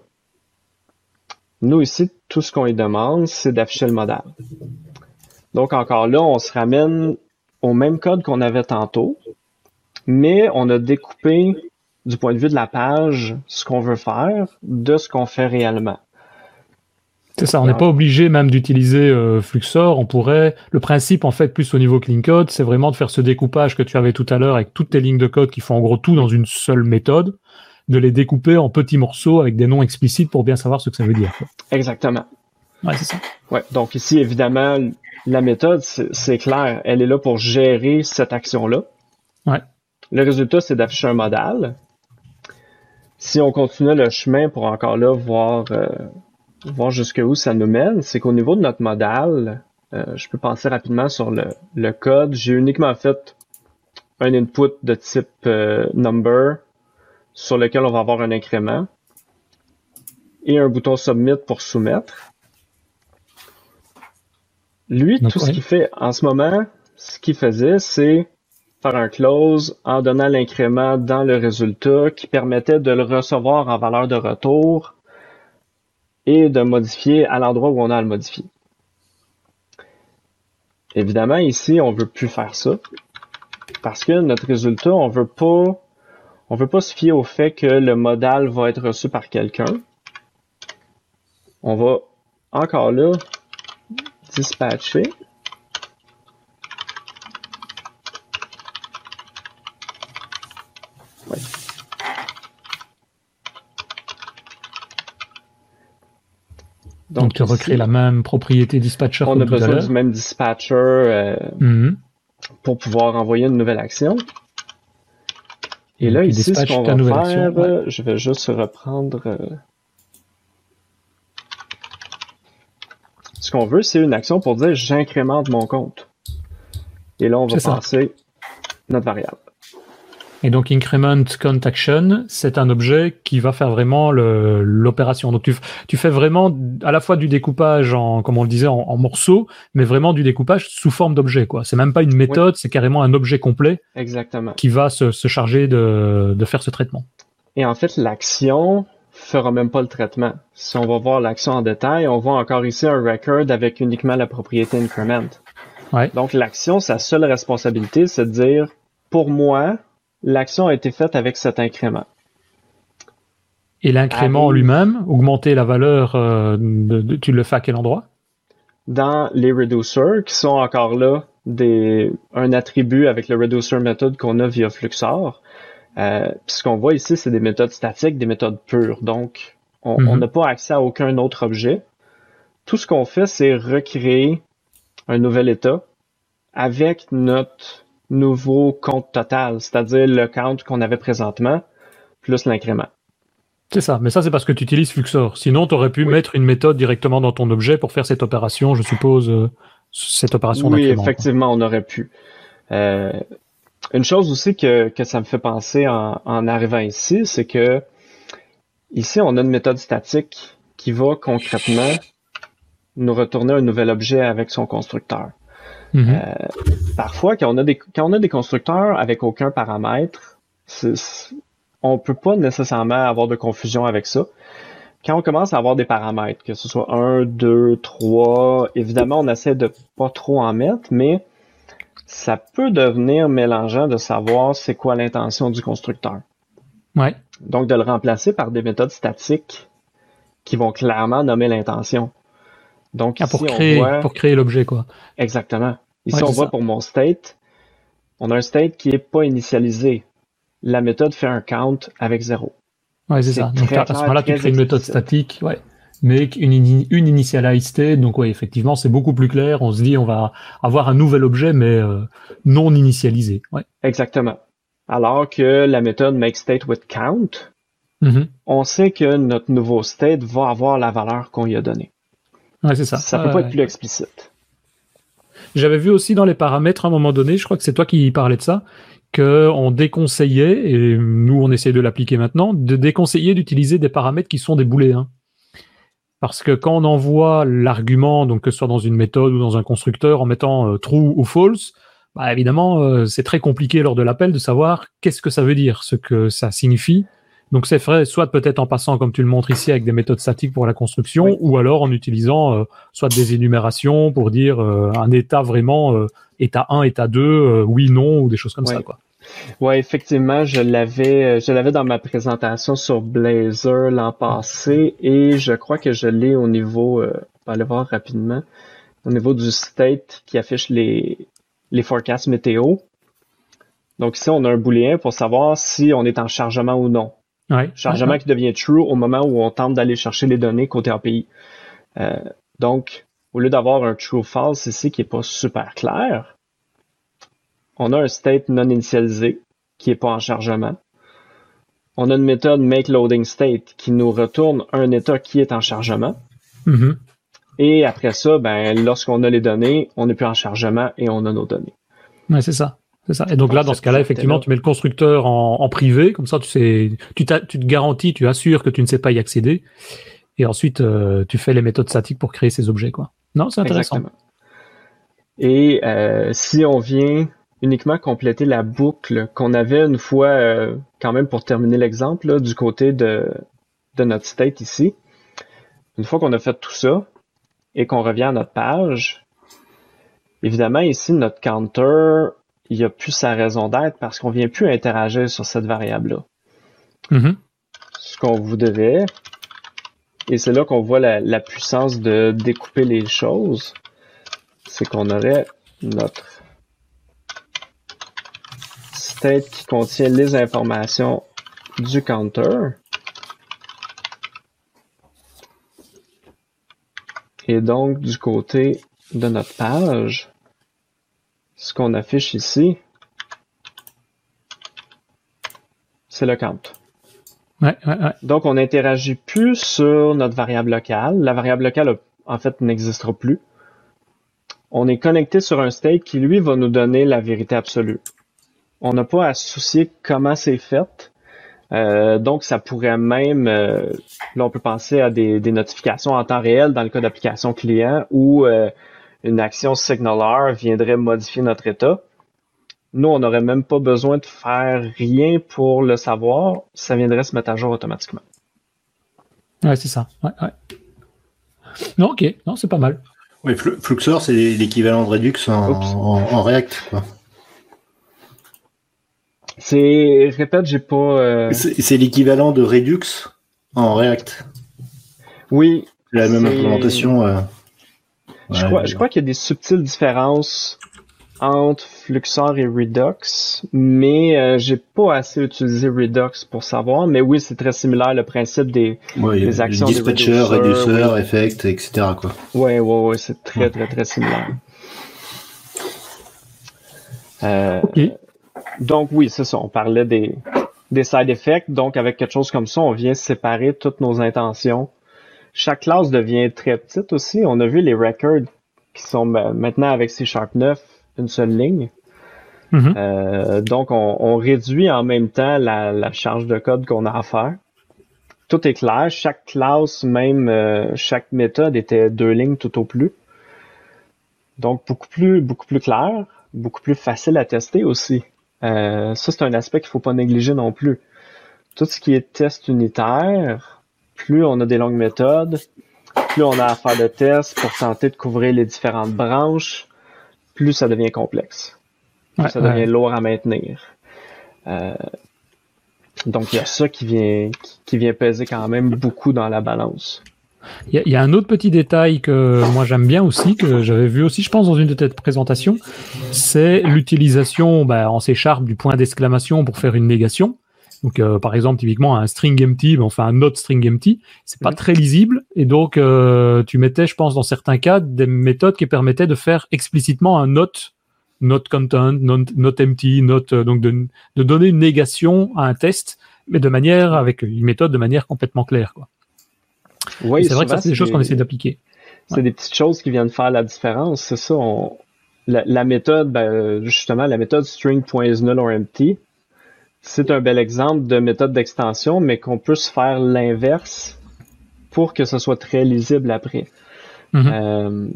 Nous, ici, tout ce qu'on lui demande, c'est d'afficher le modèle. Donc, encore là, on se ramène au même code qu'on avait tantôt, mais on a découpé du point de vue de la page ce qu'on veut faire de ce qu'on fait réellement. C'est ça, on n'est pas obligé même d'utiliser euh, Fluxor. On pourrait, le principe en fait plus au niveau clean code, c'est vraiment de faire ce découpage que tu avais tout à l'heure avec toutes tes lignes de code qui font en gros tout dans une seule méthode, de les découper en petits morceaux avec des noms explicites pour bien savoir ce que ça veut dire. Quoi. Exactement. Ouais, c'est ça. Ouais, donc ici évidemment la méthode c'est clair, elle est là pour gérer cette action-là. Ouais. Le résultat c'est d'afficher un modal. Si on continue le chemin pour encore là voir euh, voir jusqu'où ça nous mène, c'est qu'au niveau de notre modal, euh, je peux penser rapidement sur le, le code. J'ai uniquement fait un input de type euh, number sur lequel on va avoir un incrément et un bouton submit pour soumettre. Lui, Donc, tout ce qu'il fait en ce moment, ce qu'il faisait, c'est faire un close en donnant l'incrément dans le résultat qui permettait de le recevoir en valeur de retour et de modifier à l'endroit où on a à le modifier. Évidemment, ici, on veut plus faire ça parce que notre résultat, on veut pas, on veut pas se fier au fait que le modal va être reçu par quelqu'un. On va encore là dispatcher. Ouais. Donc, Donc tu recrées la même propriété dispatcher. On a besoin du même dispatcher euh, mm -hmm. pour pouvoir envoyer une nouvelle action. Et là, il ici, ce qu'on va faire, je vais juste reprendre... Euh, ce qu'on veut, c'est une action pour dire « j'incrémente mon compte ». Et là, on va passer notre variable. Et donc increment count action, c'est un objet qui va faire vraiment l'opération. Donc tu, tu, fais vraiment à la fois du découpage en, comme on le disait, en, morceaux, mais vraiment du découpage sous forme d'objet. quoi. C'est même pas une méthode, c'est carrément un objet complet. Exactement. Qui va se, se charger de, de faire ce traitement. Et en fait, l'action fera même pas le traitement. Si on va voir l'action en détail, on voit encore ici un record avec uniquement la propriété increment. Ouais. Donc l'action, sa seule responsabilité, c'est de dire pour moi, l'action a été faite avec cet incrément. Et l'incrément lui-même, augmenter la valeur, euh, de, tu le fais à quel endroit? Dans les reducers, qui sont encore là des, un attribut avec le reducer méthode qu'on a via Fluxor. Euh, ce qu'on voit ici, c'est des méthodes statiques, des méthodes pures. Donc, on mhm. n'a pas accès à aucun autre objet. Tout ce qu'on fait, c'est recréer un nouvel état avec notre nouveau compte total, c'est-à-dire le count qu'on avait présentement, plus l'incrément. C'est ça, mais ça c'est parce que tu utilises Fluxor. Sinon, tu aurais pu mettre une méthode directement dans ton objet pour faire cette opération, je suppose, euh, cette opération Oui, effectivement, on aurait pu. Euh, une chose aussi que, que ça me fait penser en, en arrivant ici, c'est que ici, on a une méthode statique qui va concrètement nous retourner un nouvel objet avec son constructeur. Mhm. Euh, parfois, quand on, a des, quand on a des constructeurs avec aucun paramètre, on peut pas nécessairement avoir de confusion avec ça. Quand on commence à avoir des paramètres, que ce soit 1, 2, 3, évidemment, on essaie de pas trop en mettre, mais ça peut devenir mélangeant de savoir c'est quoi l'intention du constructeur. Ouais. Donc, de le remplacer par des méthodes statiques qui vont clairement nommer l'intention. Donc, ah, pour, créer, pour créer l'objet, quoi. Exactement. Ici, on voit pour mon state, on a un state qui est pas initialisé. La méthode fait un count avec zéro. Ouais, c'est ça. Donc, à ce moment-là, tu crées une méthode statique, ouais. Mais une, une initialize state, donc ouais, effectivement, c'est beaucoup plus clair. On se dit, on va avoir un nouvel objet, mais euh, non initialisé. Ouais. Exactement. Alors que la méthode make state with count, mm-hmm. on sait que notre nouveau state va avoir la valeur qu'on y a donnée. Ouais, c'est ça. Ça peut pas être plus explicite. J'avais vu aussi dans les paramètres à un moment donné, je crois que c'est toi qui parlais de ça, qu'on déconseillait, et nous on essaie de l'appliquer maintenant, de déconseiller d'utiliser des paramètres qui sont des booléens. Parce que quand on envoie l'argument, donc que ce soit dans une méthode ou dans un constructeur, en mettant euh, true ou false, bah évidemment, euh, c'est très compliqué lors de l'appel de savoir qu'est-ce que ça veut dire, ce que ça signifie. Donc c'est vrai, soit peut-être en passant, comme tu le montres ici, avec des méthodes statiques pour la construction, ou alors en utilisant euh, soit des énumérations pour dire euh, un état vraiment euh, état 1, état 2, oui, non, ou des choses comme ça. Quoi. Ouais, effectivement, je l'avais, je l'avais dans ma présentation sur Blazor l'an passé, et je crois que je l'ai au niveau, on va aller voir rapidement, au niveau du state qui affiche les les forecasts météo. Donc ici, on a un booléen pour savoir si on est en chargement ou non. Chargement qui devient true au moment où on tente d'aller chercher les données côté API. Euh, donc, au lieu d'avoir un true false ici qui est pas super clair, on a un state non initialisé qui est pas en chargement. On a une méthode make loading state qui nous retourne un état qui est en chargement. Mm-hmm. Et après ça, ben, lorsqu'on a les données, on n'est plus en chargement et on a nos données. Ouais, c'est ça. C'est ça. Et donc là, dans ce cas-là, effectivement, tu mets le constructeur en, privé, comme ça, tu sais, tu, tu, te garantis, tu assures que tu ne sais pas y accéder. Et ensuite, euh, tu fais les méthodes statiques pour créer ces objets, quoi. Non, c'est intéressant. Et euh, si on vient uniquement compléter la boucle qu'on avait une fois, euh, quand même pour terminer l'exemple, du côté de, de notre state ici, une fois qu'on a fait tout ça et qu'on revient à notre page, évidemment ici notre counter il n'y a plus sa raison d'être parce qu'on vient plus interagir sur cette variable-là. Mm-hmm. Ce qu'on voudrait, et c'est là qu'on voit la, puissance de découper les choses, c'est qu'on aurait notre state qui contient les informations du counter. Et donc, du côté de notre page, ce qu'on affiche ici, c'est le count. Ouais, ouais, ouais. Donc, on n'interagit plus sur notre variable locale. La variable locale en fait, n'existera plus. On est connecté sur un state qui, lui, va nous donner la vérité absolue. On n'a pas à se soucier comment c'est fait. Euh, donc, ça pourrait même, euh, là, on peut penser à des, notifications en temps réel dans le cas d'application client où euh, une action signaler viendrait modifier notre état. Nous, on n'aurait même pas besoin de faire rien pour le savoir. Ça viendrait se mettre à jour automatiquement. Ouais, c'est ça. Ouais, ouais. Non, ok. Non, c'est pas mal. Oui, Fluxor, c'est l'équivalent de Redux en, React. Quoi. C'est, répète, j'ai pas. Euh, c'est l'équivalent de Redux en React. Oui. La même implémentation. Euh, je, crois, je crois qu'il y a des subtiles différences entre Fluxor et Redux, mais euh, j'ai pas assez utilisé Redux pour savoir. Mais oui, c'est très similaire le principe des, des actions. Dispatcher, reducer, effect, etc. Quoi. Ouais, ouais, ouais, c'est très, très, très similaire. Euh, donc oui, c'est ça. On parlait des, des side effects. Donc avec quelque chose comme ça, on vient séparer toutes nos intentions. Chaque classe devient très petite aussi. On a vu les records qui sont ben, maintenant avec C Sharp 9 une seule ligne. Mm-hmm. Euh, donc, on, réduit en même temps la, charge de code qu'on a à faire. Tout est clair. Chaque classe, même euh, chaque méthode était deux lignes tout au plus. Donc, beaucoup plus, beaucoup plus clair, beaucoup plus facile à tester aussi. Euh, ça, c'est un aspect qu'il faut pas négliger non plus. Tout ce qui est test unitaire, plus on a des longues méthodes, plus on a à faire de tests pour tenter de couvrir les différentes branches, plus ça devient complexe. Plus ça devient lourd à maintenir. Euh, donc il y a ça qui vient, qui, vient peser quand même beaucoup dans la balance. Il y, a un autre petit détail que moi j'aime bien aussi, que j'avais vu aussi, je pense, dans une de tes présentations, c'est l'utilisation bah, en C Sharp du point d'exclamation pour faire une négation. Donc, euh, par exemple, typiquement un string empty, enfin un not string empty, c'est pas très lisible, et donc euh, tu mettais, je pense, dans certains cas, des méthodes qui permettaient de faire explicitement un not, not content, not, not empty, not, euh, donc de, de, donner une négation à un test, mais de manière avec une méthode de manière complètement claire, quoi. Oui, c'est vrai que ça, c'est des choses qu'on essaie d'appliquer. C'est des petites choses qui viennent faire la différence. C'est ça. La, la, méthode, ben, justement, la méthode string.isNull or empty, c'est un bel exemple de méthode d'extension, mais qu'on peut se faire l'inverse pour que ce soit très lisible après. Mm-hmm. Euh,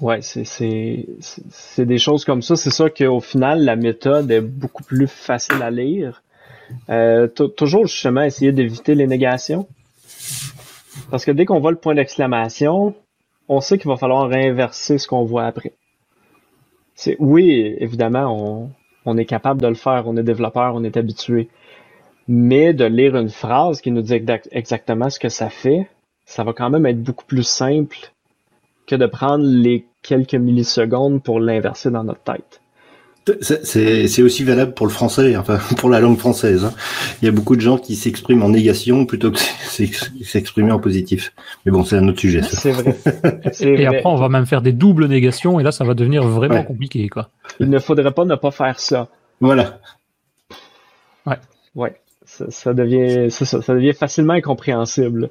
ouais, c'est des choses comme ça. C'est ça qu'au final, la méthode est beaucoup plus facile à lire. Euh, toujours justement essayer d'éviter les négations. Parce que dès qu'on voit le point d'exclamation, on sait qu'il va falloir réinverser ce qu'on voit après. C'est oui, évidemment, on, on est capable de le faire, on est développeur, on est habitué. Mais de lire une phrase qui nous dit exactement ce que ça fait, ça va quand même être beaucoup plus simple que de prendre les quelques millisecondes pour l'inverser dans notre tête. C'est aussi valable pour le français, enfin pour la langue française. Hein. Il y a beaucoup de gens qui s'expriment en négation plutôt que s'exprimer en positif. Mais bon, c'est un autre sujet. C'est vrai. Et après, on va même faire des doubles négations et là, ça va devenir vraiment compliqué, quoi. Il ne faudrait pas ne pas faire ça. Voilà. Ouais. Ouais ça, devient ça, devient facilement incompréhensible.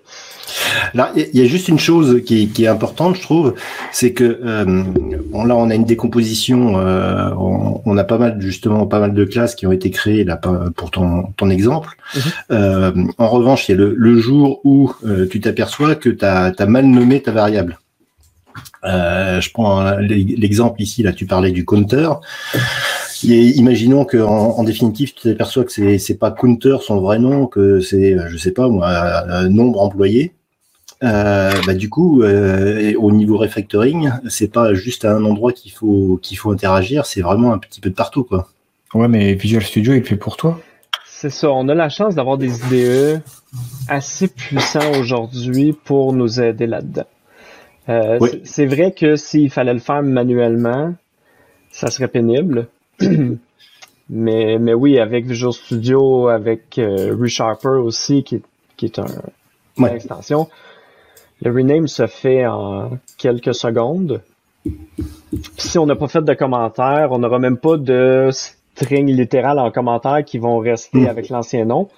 Là, il y a juste une chose qui, est importante, je trouve, c'est que euh, là, on a une décomposition. Euh, on, a pas mal justement pas mal de classes qui ont été créées là pour ton, ton exemple. Mhm. Euh, en revanche, il y a le, jour où tu t'aperçois que tu as, as, mal nommé ta variable. je prends l'exemple ici, là, tu parlais du counter imaginons que en, définitive, tu t'aperçois que c'est c'est pas Counter son vrai nom, que c'est je sais pas moi un nombre employé. Euh, bah, du coup, euh, au niveau refactoring, c'est pas juste à un endroit qu'il faut qu'il faut interagir, c'est vraiment un petit peu de partout quoi. Ouais, mais Visual Studio il fait pour toi. C'est ça, on a la chance d'avoir des IDE assez puissants aujourd'hui pour nous aider là-dedans. Euh, c'est vrai que s'il fallait le faire manuellement, ça serait pénible. mais, mais oui, avec Visual Studio, avec euh, ReSharper aussi, qui, qui est un, une extension, le rename se fait en quelques secondes. si on n'a pas fait de commentaires, on n'aura même pas de string littéral en commentaire qui vont rester hmm. avec l'ancien nom.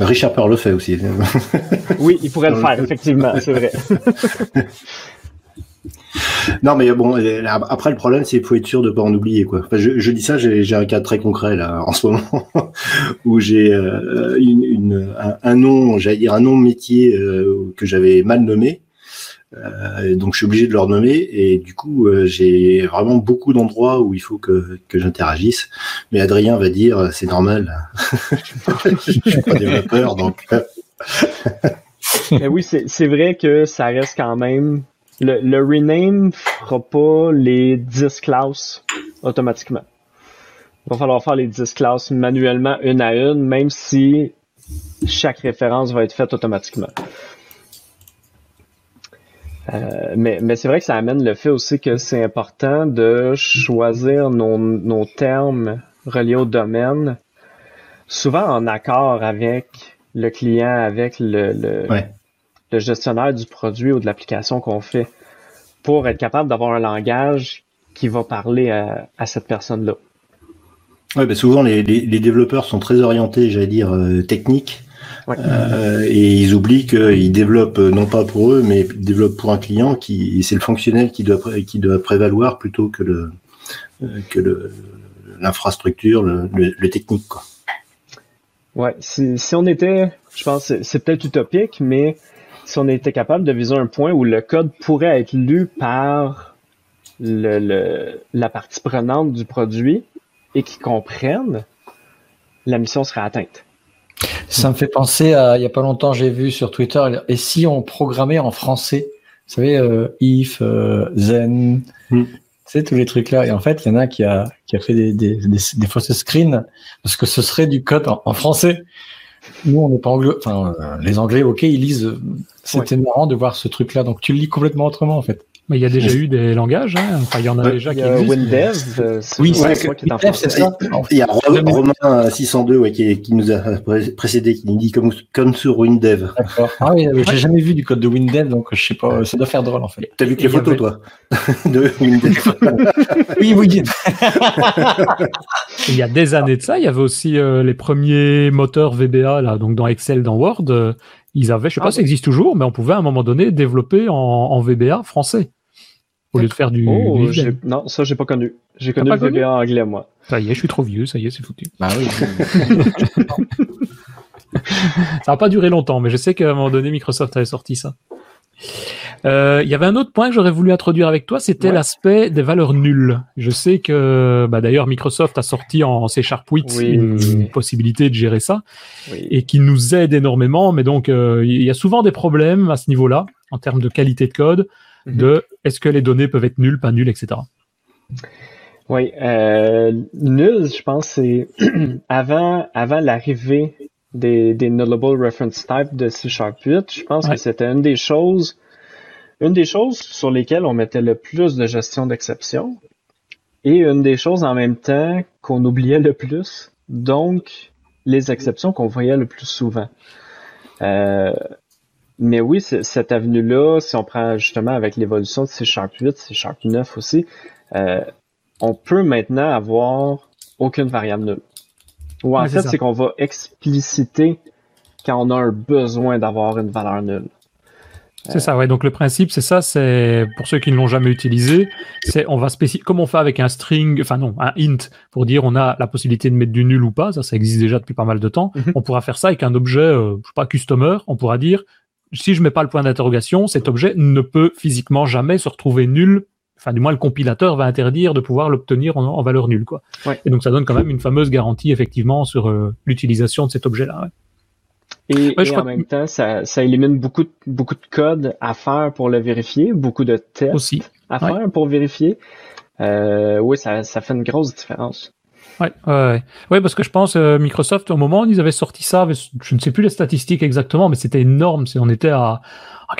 Richard Perle le fait aussi. oui, il pourrait le faire, effectivement, c'est vrai. non, mais bon, après le problème, c'est qu'il faut être sûr de pas en oublier quoi. je, dis ça, j'ai un cas très concret là en ce moment où j'ai euh, un, nom, j'allais dire un nom métier euh, que j'avais mal nommé. Euh, donc je suis obligé de leur nommer et du coup j'ai vraiment beaucoup d'endroits où il faut que, que j'interagisse. Mais Adrien va dire c'est normal, je suis pas développeur donc. mais oui, c'est vrai que ça reste quand même le, le rename fera pas les 10 classes automatiquement. Il va falloir faire les 10 classes manuellement une à une, même si chaque référence va être faite automatiquement. Euh, mais, mais c'est vrai que ça amène le fait aussi que c'est important de choisir nos, nos termes reliés au domaine, souvent en accord avec le client, avec le, le, le gestionnaire du produit ou de l'application qu'on fait pour être capable d'avoir un langage qui va parler à, cette personne-là. Oui, ben souvent les, développeurs sont très orientés, j'allais dire, euh, techniques. Euh, et ils oublient qu'ils développent euh, non pas pour eux, mais ils développent pour un client qui c'est le fonctionnel qui doit qui doit prévaloir plutôt que le que le l'infrastructure, le, le, technique quoi. Ouais, si, si on était, je pense, c'est peut-être utopique, mais si on était capable de viser un point où le code pourrait être lu par le, la partie prenante du produit et qui comprenne, la mission serait atteinte. Ça me fait penser à, il y a pas longtemps, j'ai vu sur Twitter, et si on programmait en français, vous savez, euh, if, euh, zen, mm. tu sais, tous les trucs là. Et en fait, il y en a qui a, qui a fait des, des, des, fausses screens parce que ce serait du code en français. Nous, on n'est pas anglais. Enfin, euh, les Anglais, ok, ils lisent. C'était marrant de voir ce truc-là. Donc, tu le lis complètement autrement, en fait. Mais il y a déjà eu des langages, hein. enfin il y en a déjà qui existent. WinDev, euh, oui, c'est ça. Il y a Romain 602 qui, qui, nous a précédé, qui nous dit comme, comme sur WinDev. D'accord. Ah oui, j'ai jamais vu du code de WinDev, donc je sais pas, ça doit faire drôle en fait. T'as vu que les photos, toi, de WinDev Oui, oui. il y a des années de ça, il y avait aussi euh, les premiers moteurs VBA là, donc dans Excel, dans Word. Euh, ils avaient, je sais pas ah si ça existe toujours, mais on pouvait à un moment donné développer en VBA français au lieu de faire du. Oh, non, ça j'ai pas connu. J'ai connu le VBA anglais moi. Ça y est, je suis trop vieux, ça y est, c'est foutu. Bah oui. ça va pas durer longtemps, mais je sais qu'à un moment donné, Microsoft avait sorti ça. Euh, il y avait un autre point que j'aurais voulu introduire avec toi, c'était l'aspect des valeurs nulles. Je sais que, bah, d'ailleurs, Microsoft a sorti en C Sharp 8 une, possibilité de gérer ça et qui nous aide énormément. Mais donc, euh, il y a souvent des problèmes à ce niveau-là en termes de qualité de code. Mhm. de est-ce que les données peuvent être nulles, pas nulles, etc. Oui, euh, nul, je pense, c'est avant, avant l'arrivée des, des nullable reference type de C Sharp 8, je pense que c'était une des choses, une des choses sur lesquelles on mettait le plus de gestion d'exception et une des choses en même temps qu'on oubliait le plus, donc les exceptions qu'on voyait le plus souvent. Euh, mais oui, cette avenue-là, si on prend justement avec l'évolution de C Sharp 8, C Sharp 9 aussi, euh, on peut maintenant avoir aucune variable nulle. Ou en fait, c'est qu'on va expliciter quand on a un besoin d'avoir une valeur nulle. C'est ça, ouais. Donc le principe, c'est ça. C'est pour ceux qui ne l'ont jamais utilisé, c'est on va spécifier comme on fait avec un string, enfin non, un int pour dire on a la possibilité de mettre du nul ou pas. Ça, ça existe déjà depuis pas mal de temps. Mhm. On pourra faire ça avec un objet, euh, je sais pas, customer. On pourra dire si je mets pas le point d'interrogation, cet objet ne peut physiquement jamais se retrouver nul. Enfin, du moins, le compilateur va interdire de pouvoir l'obtenir en, valeur nulle, quoi. Et donc, ça donne quand même une fameuse garantie, effectivement, sur euh, l'utilisation de cet objet-là. Et, en même temps, ça, élimine beaucoup de, beaucoup de code à faire pour le vérifier, beaucoup de tests Aussi. à faire pour vérifier. Euh, oui, ça, ça fait une grosse différence. Ouais, ouais, ouais, parce que je pense euh, Microsoft au moment où ils avaient sorti ça, je ne sais plus les statistiques exactement, mais c'était énorme. C'est on était à,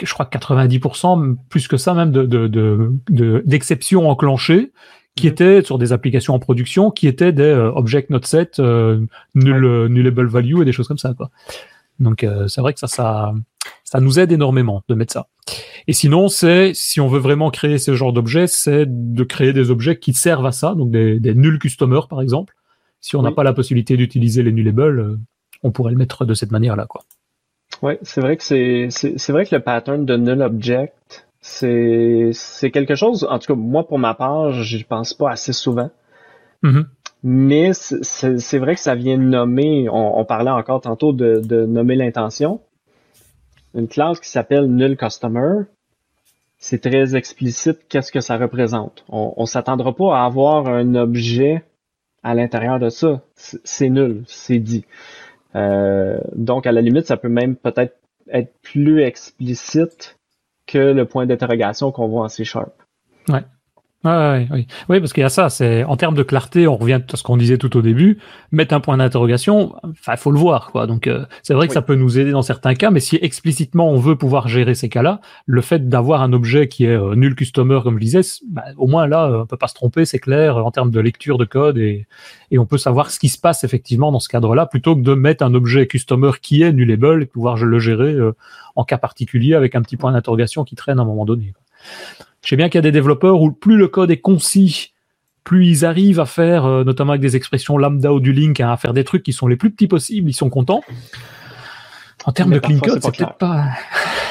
je crois 90% plus que ça même de de d'exceptions de, enclenchées qui mhm. étaient sur des applications en production, qui étaient des euh, object not set, euh, null, nullable value et des choses comme ça quoi. Donc euh, c'est vrai que ça ça ça nous aide énormément de mettre ça. Et sinon, c'est si on veut vraiment créer ce genre d'objets, c'est de créer des objets qui servent à ça, donc des, des null customers par exemple. Si on n'a pas la possibilité d'utiliser les nullables, euh, on pourrait le mettre de cette manière-là, quoi. Oui, c'est vrai que c'est, c'est, vrai que le pattern de null object, c'est, c'est quelque chose, en tout cas, moi, pour ma part, j'y pense pas assez souvent. Mm-hmm. Mais c'est, vrai que ça vient nommer, on, parlait encore tantôt de, de nommer l'intention. Une classe qui s'appelle null customer, c'est très explicite qu'est-ce que ça représente. On, on s'attendra pas à avoir un objet à l'intérieur de ça. C'est nul, c'est dit. Euh, donc, à la limite, ça peut même peut-être être plus explicite que le point d'interrogation qu'on voit en C Sharp. Ouais. Oui, oui. oui, parce qu'il y a ça. C'est en termes de clarté, on revient à ce qu'on disait tout au début. Mettre un point d'interrogation, enfin, faut le voir, quoi. Donc, euh, c'est vrai que ça peut nous aider dans certains cas, mais si explicitement on veut pouvoir gérer ces cas-là, le fait d'avoir un objet qui est euh, nul customer, comme je disais, bah, au moins là, on peut pas se tromper, c'est clair en termes de lecture de code et, et on peut savoir ce qui se passe effectivement dans ce cadre-là, plutôt que de mettre un objet customer qui est nullable et pouvoir le gérer euh, en cas particulier avec un petit point d'interrogation qui traîne à un moment donné. Je sais bien qu'il y a des développeurs où plus le code est concis, plus ils arrivent à faire, euh, notamment avec des expressions lambda ou du link, hein, à faire des trucs qui sont les plus petits possibles, ils sont contents. En termes de clean code, c'est peut-être pas.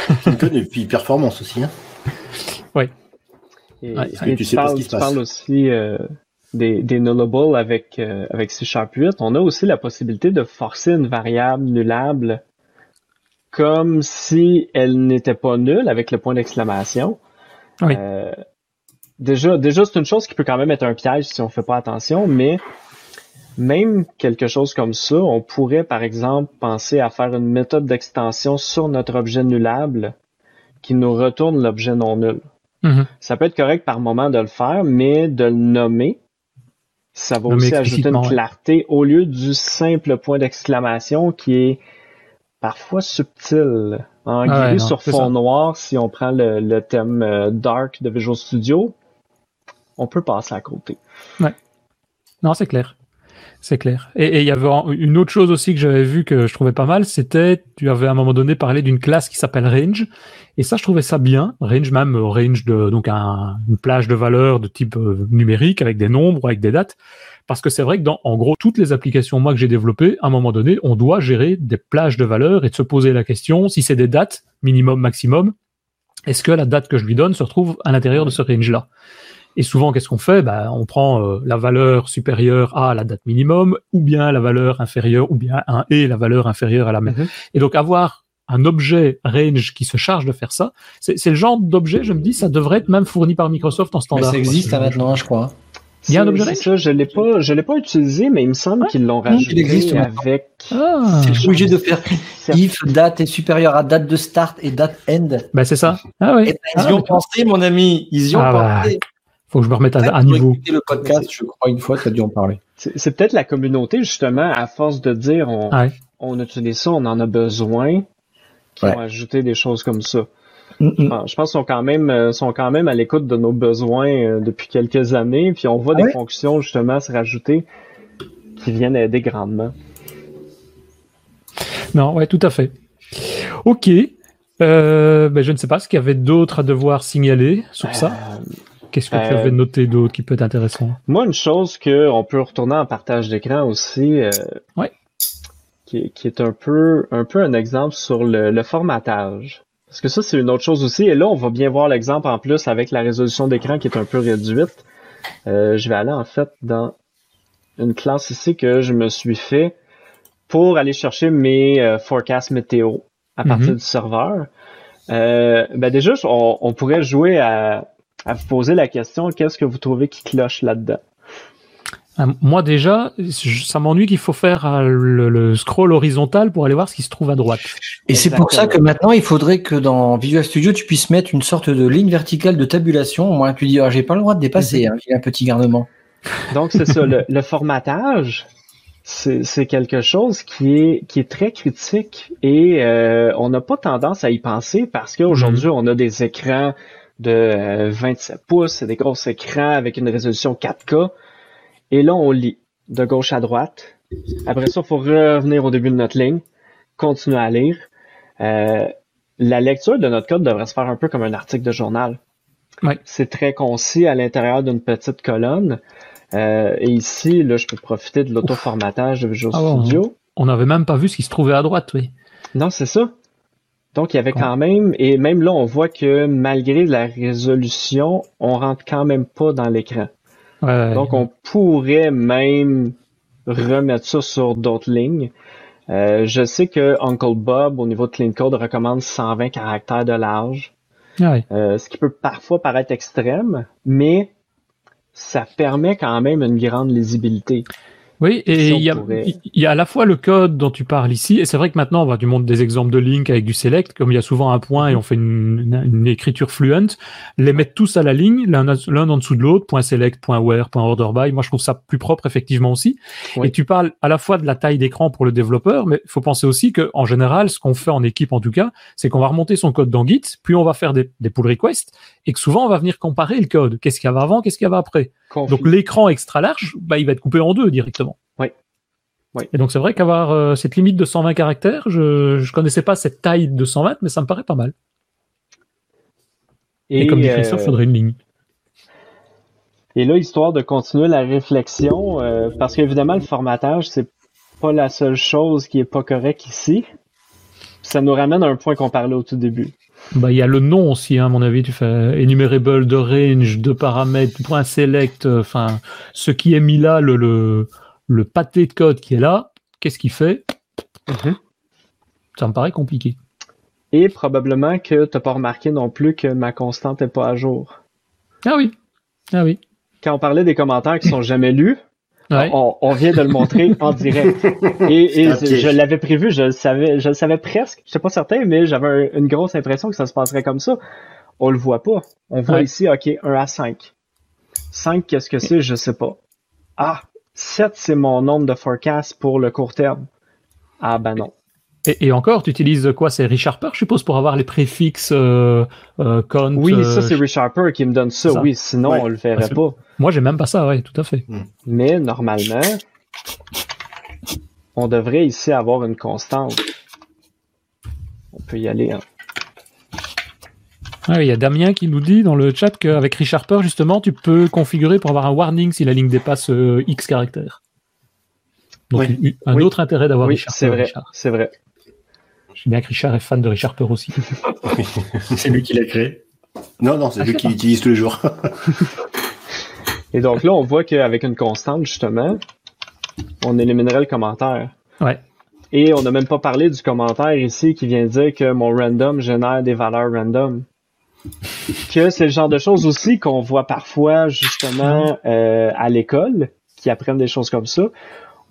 clean code et puis performance aussi. Hein. Oui. Et, tu, parles, aussi euh, des, des nullables avec, euh, avec C Sharp 8. On a aussi la possibilité de forcer une variable nullable comme si elle n'était pas nulle avec le point d'exclamation. Euh, déjà, déjà c'est une chose qui peut quand même être un piège si on fait pas attention, mais même quelque chose comme ça, on pourrait par exemple penser à faire une méthode d'extension sur notre objet nullable qui nous retourne l'objet non nul. Mm-hmm. Ça peut être correct par moment de le faire, mais de le nommer, ça va aussi ajouter une clarté au lieu du simple point d'exclamation qui est parfois subtil. En ah gris sur fond noir, si on prend le, thème euh, dark de Visual Studio, on peut passer à côté. Ouais. Non, c'est clair. C'est clair. Et il y avait une autre chose aussi que j'avais vu que je trouvais pas mal, c'était, tu avais à un moment donné parlé d'une classe qui s'appelle Range. Et ça, je trouvais ça bien. Range même, range de, donc une plage de valeurs de type euh, numérique avec des nombres, avec des dates. Parce que c'est vrai que dans, en gros, toutes les applications, moi, que j'ai développées, à un moment donné, on doit gérer des plages de valeurs et de se poser la question, si c'est des dates, minimum, maximum, est-ce que la date que je lui donne se retrouve à l'intérieur de ce range-là? Et souvent, qu'est-ce qu'on fait? Bah, On prend euh, la valeur supérieure à la date minimum, ou bien la valeur inférieure, ou bien un et la valeur inférieure à la même. Mhm. Et donc avoir un objet range qui se charge de faire ça, c'est le genre d'objet, je me dis, ça devrait être même fourni par Microsoft en standard. ça existe maintenant, je crois. Il y a un objet ça, je l'ai pas, je l'ai pas utilisé, mais il me semble qu'ils l'ont rajouté il existe avec. Ah. C'est obligé de faire if date est supérieure à date de start et date end. Ben c'est ça. Ah oui. Ben, ils y ah, ont pensé, mon ami. Ils y ont ah, pensé. Faut que je me remette à, à niveau. le podcast, je crois une fois, tu as dû en parler. C'est peut-être la communauté justement, à force de dire on, on utilise ça, on en a besoin, qui ont ajouté des choses comme ça. Ah, je pense qu'ils sont quand même euh, sont quand même à l'écoute de nos besoins euh, depuis quelques années, puis on voit des fonctions justement se rajouter qui viennent aider grandement. Non, ouais, tout à fait. Ok. Euh, ben, je ne sais pas ce qu'il y avait d'autre à devoir signaler sur ça. Qu'est-ce que tu avais noté d'autre qui peut être intéressant? Moi, une chose que on peut retourner en partage d'écran aussi, ouais. qui, est un peu un peu un exemple sur le formatage. Parce que ça, c'est une autre chose aussi. Et là, on va bien voir l'exemple en plus avec la résolution d'écran qui est un peu réduite. Euh, je vais aller en fait dans une classe ici que je me suis fait pour aller chercher mes euh, forecasts météo à partir mhm. du serveur. Euh, ben déjà, on, pourrait jouer à, à vous poser la question qu'est-ce que vous trouvez qui cloche là-dedans? Euh, moi déjà, ça m'ennuie qu'il faut faire euh, le, scroll horizontal pour aller voir ce qui se trouve à droite. Et c'est pour ça que maintenant, il faudrait que dans Visual Studio, tu puisses mettre une sorte de ligne verticale de tabulation. Au moins, tu dis, ah, j'ai pas le droit de dépasser, hein, un petit garnement. Donc, c'est ça, le, formatage, c'est quelque chose qui est, qui est très critique et euh, on n'a pas tendance à y penser parce qu'aujourd'hui, mhm. on a des écrans de 27 pouces, des gros écrans avec une résolution 4K. Et là, on lit de gauche à droite. Après ça, il faut revenir au début de notre ligne, continuer à lire. Euh, la lecture de notre code devrait se faire un peu comme un article de journal. C'est très concis à l'intérieur d'une petite colonne. Euh, et ici, là, je peux profiter de l'auto-formatage de Visual ah Studio. on n'avait même pas vu ce qui se trouvait à droite, oui. Non, c'est ça. Donc, il y avait quand même, et même là, on voit que malgré la résolution, on rentre quand même pas dans l'écran. Donc, on pourrait même remettre ça sur d'autres lignes. Euh, je sais que Uncle Bob, au niveau de Clean Code, recommande 120 caractères de large. Ah euh, ce qui peut parfois paraître extrême, mais ça permet quand même une grande lisibilité. Oui, et il y, a, à la fois le code dont tu parles ici, et c'est vrai que maintenant on va du monde des exemples de link avec du select, comme il y a souvent un point et on fait une, écriture fluente, les mettre tous à la ligne, l'un en dessous de l'autre, point select, point where, point order by. Moi je trouve ça plus propre effectivement aussi. Et tu parles à la fois de la taille d'écran pour le développeur, mais il faut penser aussi que en général, ce qu'on fait en équipe en tout cas, c'est qu'on va remonter son code dans Git, puis on va faire des, des pull requests, et que souvent on va venir comparer le code. Qu'est-ce qu'il y avait avant, qu'est-ce qu'il y avait après? Donc l'écran extra large, bah, il va être coupé en deux directement. Oui. oui. Et donc c'est vrai qu'avoir euh, cette limite de 120 caractères, je ne connaissais pas cette taille de 120, mais ça me paraît pas mal. Et, comme dit Christophe, il euh, faudrait une ligne. Et là, histoire de continuer la réflexion, euh, parce qu'évidemment, le formatage, c'est pas la seule chose qui est pas correcte ici. Ça nous ramène à un point qu'on parlait au tout début. Bah, il y a le nom aussi, hein, à mon avis. Tu fais enumerable de range, de paramètres, point select. Euh, enfin, ce qui est mis là, le, le, le pâté de code qui est là, qu'est-ce qu'il fait? Mhm. Ça me paraît compliqué. Et probablement que tu n'as pas remarqué non plus que ma constante n'est pas à jour. Ah oui. Ah oui. Quand on parlait des commentaires qui sont jamais lus, on, vient de le montrer en direct. Et, je l'avais prévu, je le savais, je le savais presque. Je suis pas certain, mais j'avais une grosse impression que ça se passerait comme ça. On le voit pas. On voit ici, OK, 1 à 5. 5, qu'est-ce que c'est? Je sais pas. Ah, 7, c'est mon nombre de forecast pour le court terme. Ah ben non. Et, encore, tu utilises quoi? C'est ReSharper, je suppose, pour avoir les préfixes euh, euh Oui, ça euh, c'est ReSharper qui me donne ça. Oui, sinon on le ferait pas. Moi, j'ai même pas ça, oui, tout à fait. Hmm. Mais normalement, on devrait ici avoir une constante. On peut y aller. Hein. Ah, il y a Damien qui nous dit dans le chat qu'avec ReSharper, justement, tu peux configurer pour avoir un warning si la ligne dépasse euh, X caractères. Donc, un autre intérêt d'avoir oui, C'est vrai, c'est vrai. Je sais bien que Richard est fan de Richard Peur aussi. c'est lui qui l'a créé. Non, non, c'est ah, lui qui l'utilise tous les jours. Et donc là, on voit qu'avec une constante, justement, on éliminerait le commentaire. Ouais. Et on n'a même pas parlé du commentaire ici qui vient dire que mon random génère des valeurs random. Que c'est le genre de choses aussi qu'on voit parfois justement euh, à l'école, qui apprennent des choses comme ça,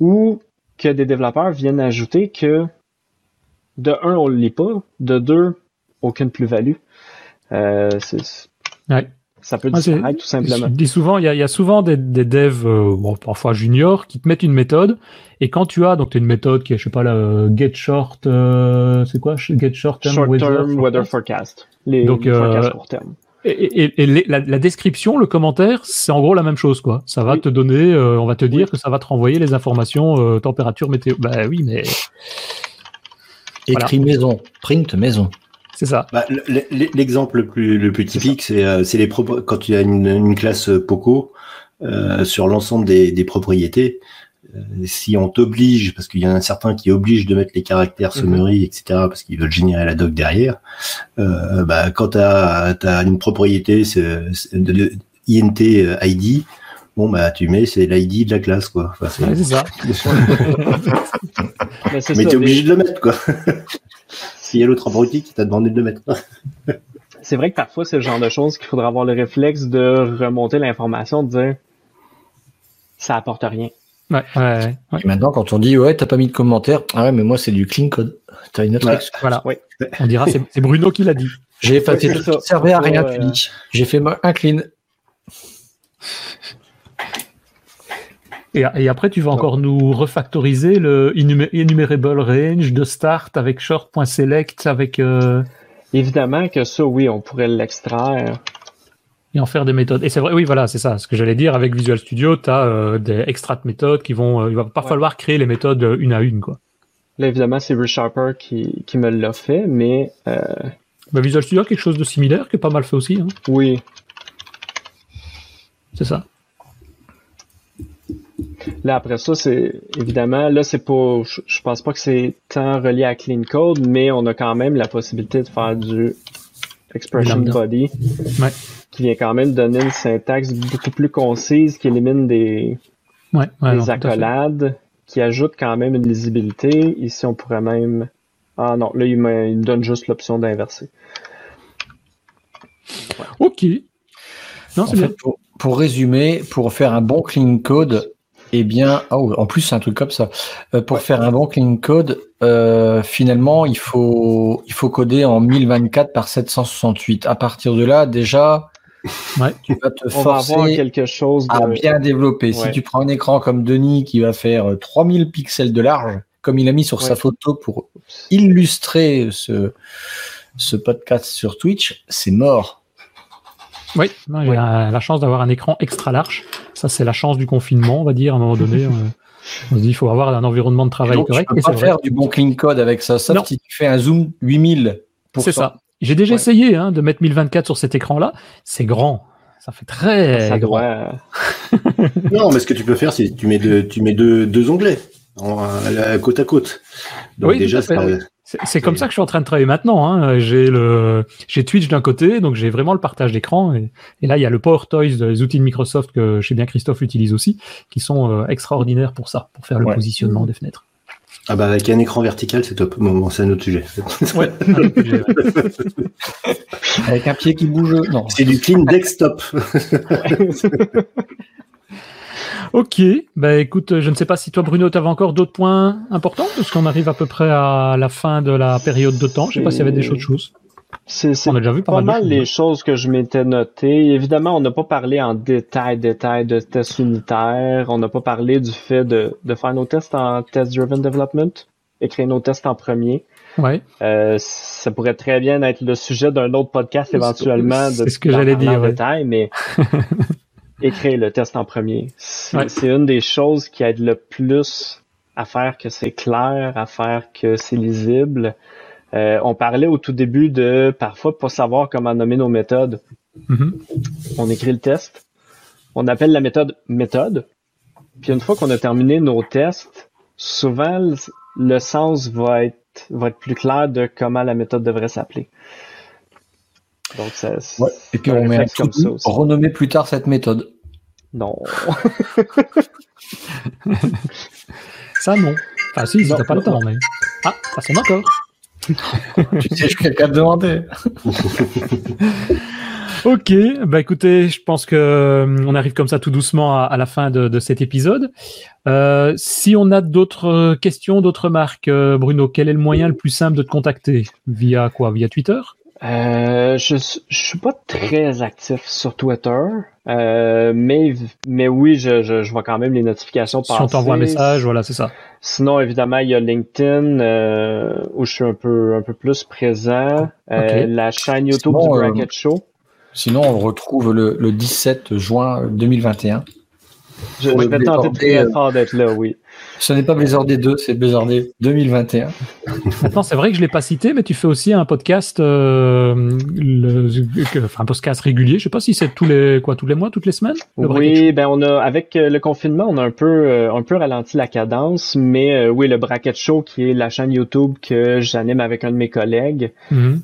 ou que des développeurs viennent ajouter que de un, on le lit pas, de deux, aucune plus-value. Euh, Ça peut disparaître tout simplement. Je dis souvent, il y a, souvent des, devs, euh, bon, parfois juniors, qui te mettent une méthode, et quand tu as, donc tu as une méthode qui est, je sais pas, la euh, get short, euh, c'est quoi, get short term, short weather, term weather forecast. Les, donc, forecasts court terme. Et, et, la, la, description, le commentaire, c'est en gros la même chose, quoi. Ça va te donner, on va te dire que ça va te renvoyer les informations température, météo. Bah oui, mais Écrit maison, print maison. C'est ça. Bah, l'exemple le plus, le plus typique, c'est euh, les quand tu as une, une classe POCO euh, sur l'ensemble des, des, propriétés. Euh, si on t'oblige, parce qu'il y en a certains qui obligent de mettre les caractères summary, mhm. etc., parce qu'ils veulent générer la doc derrière, euh, bah, quand tu as, as, une propriété de, de, INT ID, bon bah tu mets c'est l'ID de la classe quoi. c'est ça. mais tu es obligé de le mettre quoi. S'il y a l'autre abruti qui t'a demandé de le mettre. c'est vrai que parfois c'est le genre de choses qu'il faudra avoir le réflexe de remonter l'information, de dire ça apporte rien. Ouais, ouais, Et maintenant, quand on dit ouais, t'as pas mis de commentaire, ah ouais, mais moi c'est du clean code. T'as une autre Voilà. On dira c'est Bruno qui l'a dit. J'ai effacé tout, ça servait à rien, tu dis. J'ai fait un clean. Et, après, tu vas encore nous refactoriser le enumerable range de start avec short.select avec. Euh, Évidemment que ça, oui, on pourrait l'extraire. Et en faire des méthodes. Et c'est vrai, oui, voilà, c'est ça. Ce que j'allais dire avec Visual Studio, tu as euh, des extraits de méthodes qui vont. Euh, il va pas falloir créer les méthodes une à une, quoi. Là, évidemment, c'est ReSharper qui, qui me l'a fait, mais. Bah, Visual Studio a quelque chose de similaire qui est pas mal fait aussi. Hein. Oui. C'est ça. Là, après ça, c'est évidemment, là, c'est pas, je, pense pas que c'est tant relié à Clean Code, mais on a quand même la possibilité de faire du Expression Body, qui vient quand même donner une syntaxe beaucoup plus concise, qui élimine des, des accolades, qui ajoute quand même une lisibilité. Ici, on pourrait même, ah non, là, il me, donne juste l'option d'inverser. Ok. Non, c'est Pour, pour résumer, pour faire un bon clean code, eh bien, oh, en plus, c'est un truc comme ça. Euh, pour faire un bon clean code, euh, finalement, il faut, il faut coder en 1024 par 768. À partir de là, déjà, tu vas te forcer quelque chose à bien développer. Si tu prends un écran comme Denis qui va faire 3000 euh, pixels de large, comme il a mis sur sa photo pour illustrer ce, ce podcast sur Twitch, c'est mort. Oui, j'ai la chance d'avoir un écran extra large. Ça, c'est la chance du confinement, on va dire, à un moment donné. on se dit, il faut avoir un environnement de travail correct. Tu peux pas faire du bon clean code avec ça, sauf si tu fais un zoom 8000. C'est ça. J'ai déjà essayé hein, de mettre 1024 sur cet écran-là. C'est grand. Ça fait très ça grand. non, mais ce que tu peux faire, c'est tu mets deux, tu mets deux, deux onglets en, côte à côte. Donc oui, déjà, ça, c'est comme ça que je suis en train de travailler maintenant. Hein. J'ai le, j'ai Twitch d'un côté, donc j'ai vraiment le partage d'écran. Et, là, il y a le Power Toys, les outils de Microsoft que je sais bien Christophe utilise aussi, qui sont euh, extraordinaires pour ça, pour faire le positionnement des fenêtres. Ah bah avec un écran vertical, c'est top. Bon, c'est un autre sujet. Ouais. avec un pied qui bouge. Non. C'est du clean desktop. Ok, bah écoute, je ne sais pas si toi Bruno, tu avais encore d'autres points importants, parce qu'on arrive à peu près à la fin de la période de temps. Je ne sais pas s'il y avait des choses. C'est on a déjà vu pas, mal, les choses que je m'étais notées. Évidemment, on n'a pas parlé en détail, détail de tests unitaires. On n'a pas parlé du fait de, de faire nos tests en test-driven development, écrire nos tests en premier. Ouais. Euh, ça pourrait très bien être le sujet d'un autre podcast éventuellement. C'est ce que j'allais dire. En détail, mais écrire le test en premier. C'est une des choses qui aide le plus à faire que c'est clair, à faire que c'est lisible. Euh, on parlait au tout début de parfois pas savoir comment nommer nos méthodes. Mm-hmm. On écrit le test, on appelle la méthode méthode, puis une fois qu'on a terminé nos tests, souvent le sens va être va être plus clair de comment la méthode devrait s'appeler. Donc, ça, Et puis on met un comme ça renommer plus tard cette méthode. Non. ça, non. Enfin, si, t'as pas le temps, mais. Ah, ça sonne encore. tu sais, je quelqu'un de demander. ok, bah écoutez, je pense que euh, on arrive comme ça tout doucement à, la fin de, cet épisode. Euh, si on a d'autres questions, d'autres remarques, euh, Bruno, quel est le moyen le plus simple de te contacter? Via quoi? Via Twitter? Euh, je, je suis pas très actif sur Twitter, euh, mais mais oui, je, je, je vois quand même les notifications passer. Si on t'envoie un message, voilà, c'est ça. Sinon, évidemment, il y a LinkedIn euh, où je suis un peu un peu plus présent. Euh, la chaîne YouTube du Bracket euh, Show. Sinon, on retrouve le, le 17 juin 2021. Je, je vais tenter très fort d'être là, oui. Ce n'est pas Blizzardé 2, c'est Blizzardé 2021. Maintenant, c'est vrai que je ne l'ai pas cité, mais tu fais aussi un podcast, euh, un podcast régulier. Je ne sais pas si c'est tous les quoi, tous les mois, toutes les semaines. Oui, ben on a avec euh, le confinement, on a un peu euh, un peu ralenti la cadence, mais oui, le Bracket Show qui est la chaîne YouTube que j'anime avec un de mes collègues, mhm.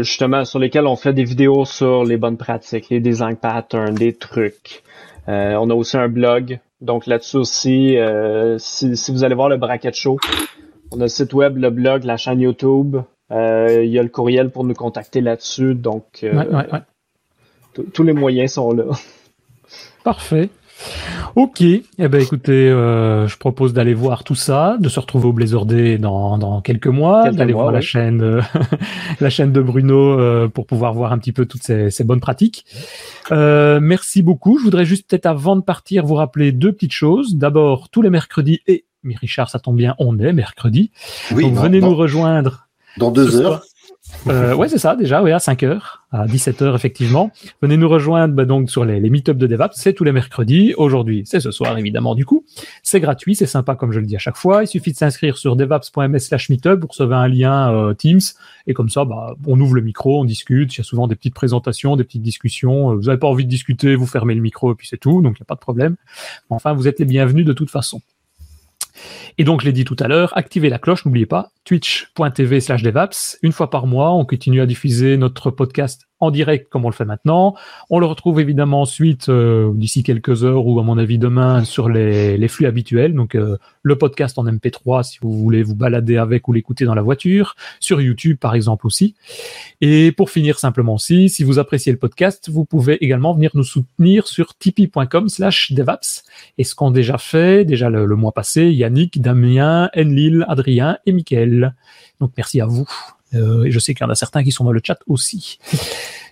justement sur lesquels on fait des vidéos sur les bonnes pratiques, les design patterns, des trucs. on a aussi un blog donc là-dessus aussi, euh, si, vous allez voir le Bracket Show, on a le site web, le blog, la chaîne YouTube. Euh, il y a le courriel pour nous contacter là-dessus. Donc, euh, tous les moyens sont là. Parfait. Ok, eh ben écoutez, euh, je propose d'aller voir tout ça, de se retrouver au Blazer Day dans, dans quelques mois, d'aller voir la chaîne, euh, la chaîne de Bruno euh, pour pouvoir voir un petit peu toutes ces, ces bonnes pratiques. merci beaucoup. Je voudrais juste peut-être avant de partir vous rappeler deux petites choses. D'abord, tous les mercredis et mais Richard, ça tombe bien, on est mercredi. Oui, Donc venez nous rejoindre. Dans deux heures. Euh, ouais, c'est ça, déjà, oui, à 5 heures, à 17 heures, effectivement. Venez nous rejoindre bah, donc sur les, les meet de DevApps. C'est tous les mercredis. Aujourd'hui, c'est ce soir, évidemment, du coup. C'est gratuit, c'est sympa, comme je le dis à chaque fois. Il suffit de s'inscrire sur devaps.ms slash meetup. Vous recevez un lien euh, Teams. Et comme ça, bah, on ouvre le micro, on discute. Il y a souvent des petites présentations, des petites discussions. Vous n'avez pas envie de discuter, vous fermez le micro et puis c'est tout. Donc, il n'y a pas de problème. Enfin, vous êtes les bienvenus de toute façon. Et donc, je l'ai dit tout à l'heure, activez la cloche, n'oubliez pas, twitch.tv slash devaps. Une fois par mois, on continue à diffuser notre podcast en direct comme on le fait maintenant. On le retrouve évidemment ensuite euh, d'ici quelques heures ou à mon avis demain sur les, les flux habituels. Donc euh, le podcast en MP3 si vous voulez vous balader avec ou l'écouter dans la voiture, sur YouTube par exemple aussi. Et pour finir simplement aussi, si vous appréciez le podcast, vous pouvez également venir nous soutenir sur tipeee.com slash devaps. Et ce qu'ont déjà fait, déjà le, le, mois passé, Yannick, Damien, Enlil, Adrien et Mickaël. Donc merci à vous. Euh, et je sais qu'il y en a certains qui sont dans le chat aussi.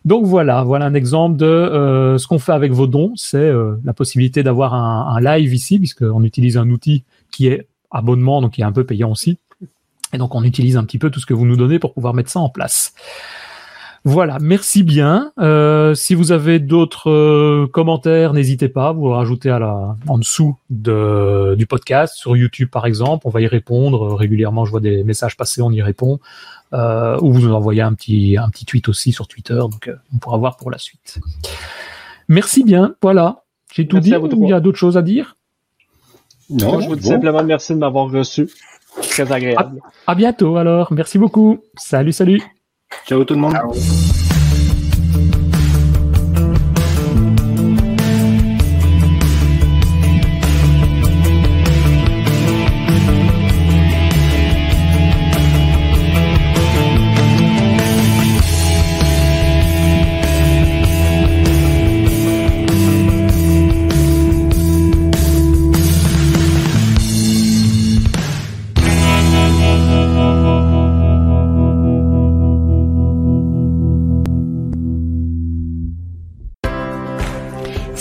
Donc voilà, voilà un exemple de euh, ce qu'on fait avec vos dons. C'est euh, la possibilité d'avoir un, live ici, puisqu'on utilise un outil qui est abonnement, donc qui est un peu payant aussi. Et donc on utilise un petit peu tout ce que vous nous donnez pour pouvoir mettre ça en place. Voilà, merci bien. Si vous avez d'autres commentaires, n'hésitez pas, vous rajoutez à la, en dessous de, du podcast, sur YouTube par exemple, on va y répondre régulièrement. Je vois des messages passer, on y répond. Euh, ou vous nous envoyez un petit, un petit tweet aussi sur Twitter, donc euh, on pourra voir pour la suite. Merci bien, voilà. J'ai tout dit. Il y a d'autres choses à dire? Non, je vous dis simplement merci de m'avoir reçu. Très agréable. À, à bientôt alors. Merci beaucoup. Salut, salut. Ciao tout le monde. Ciao.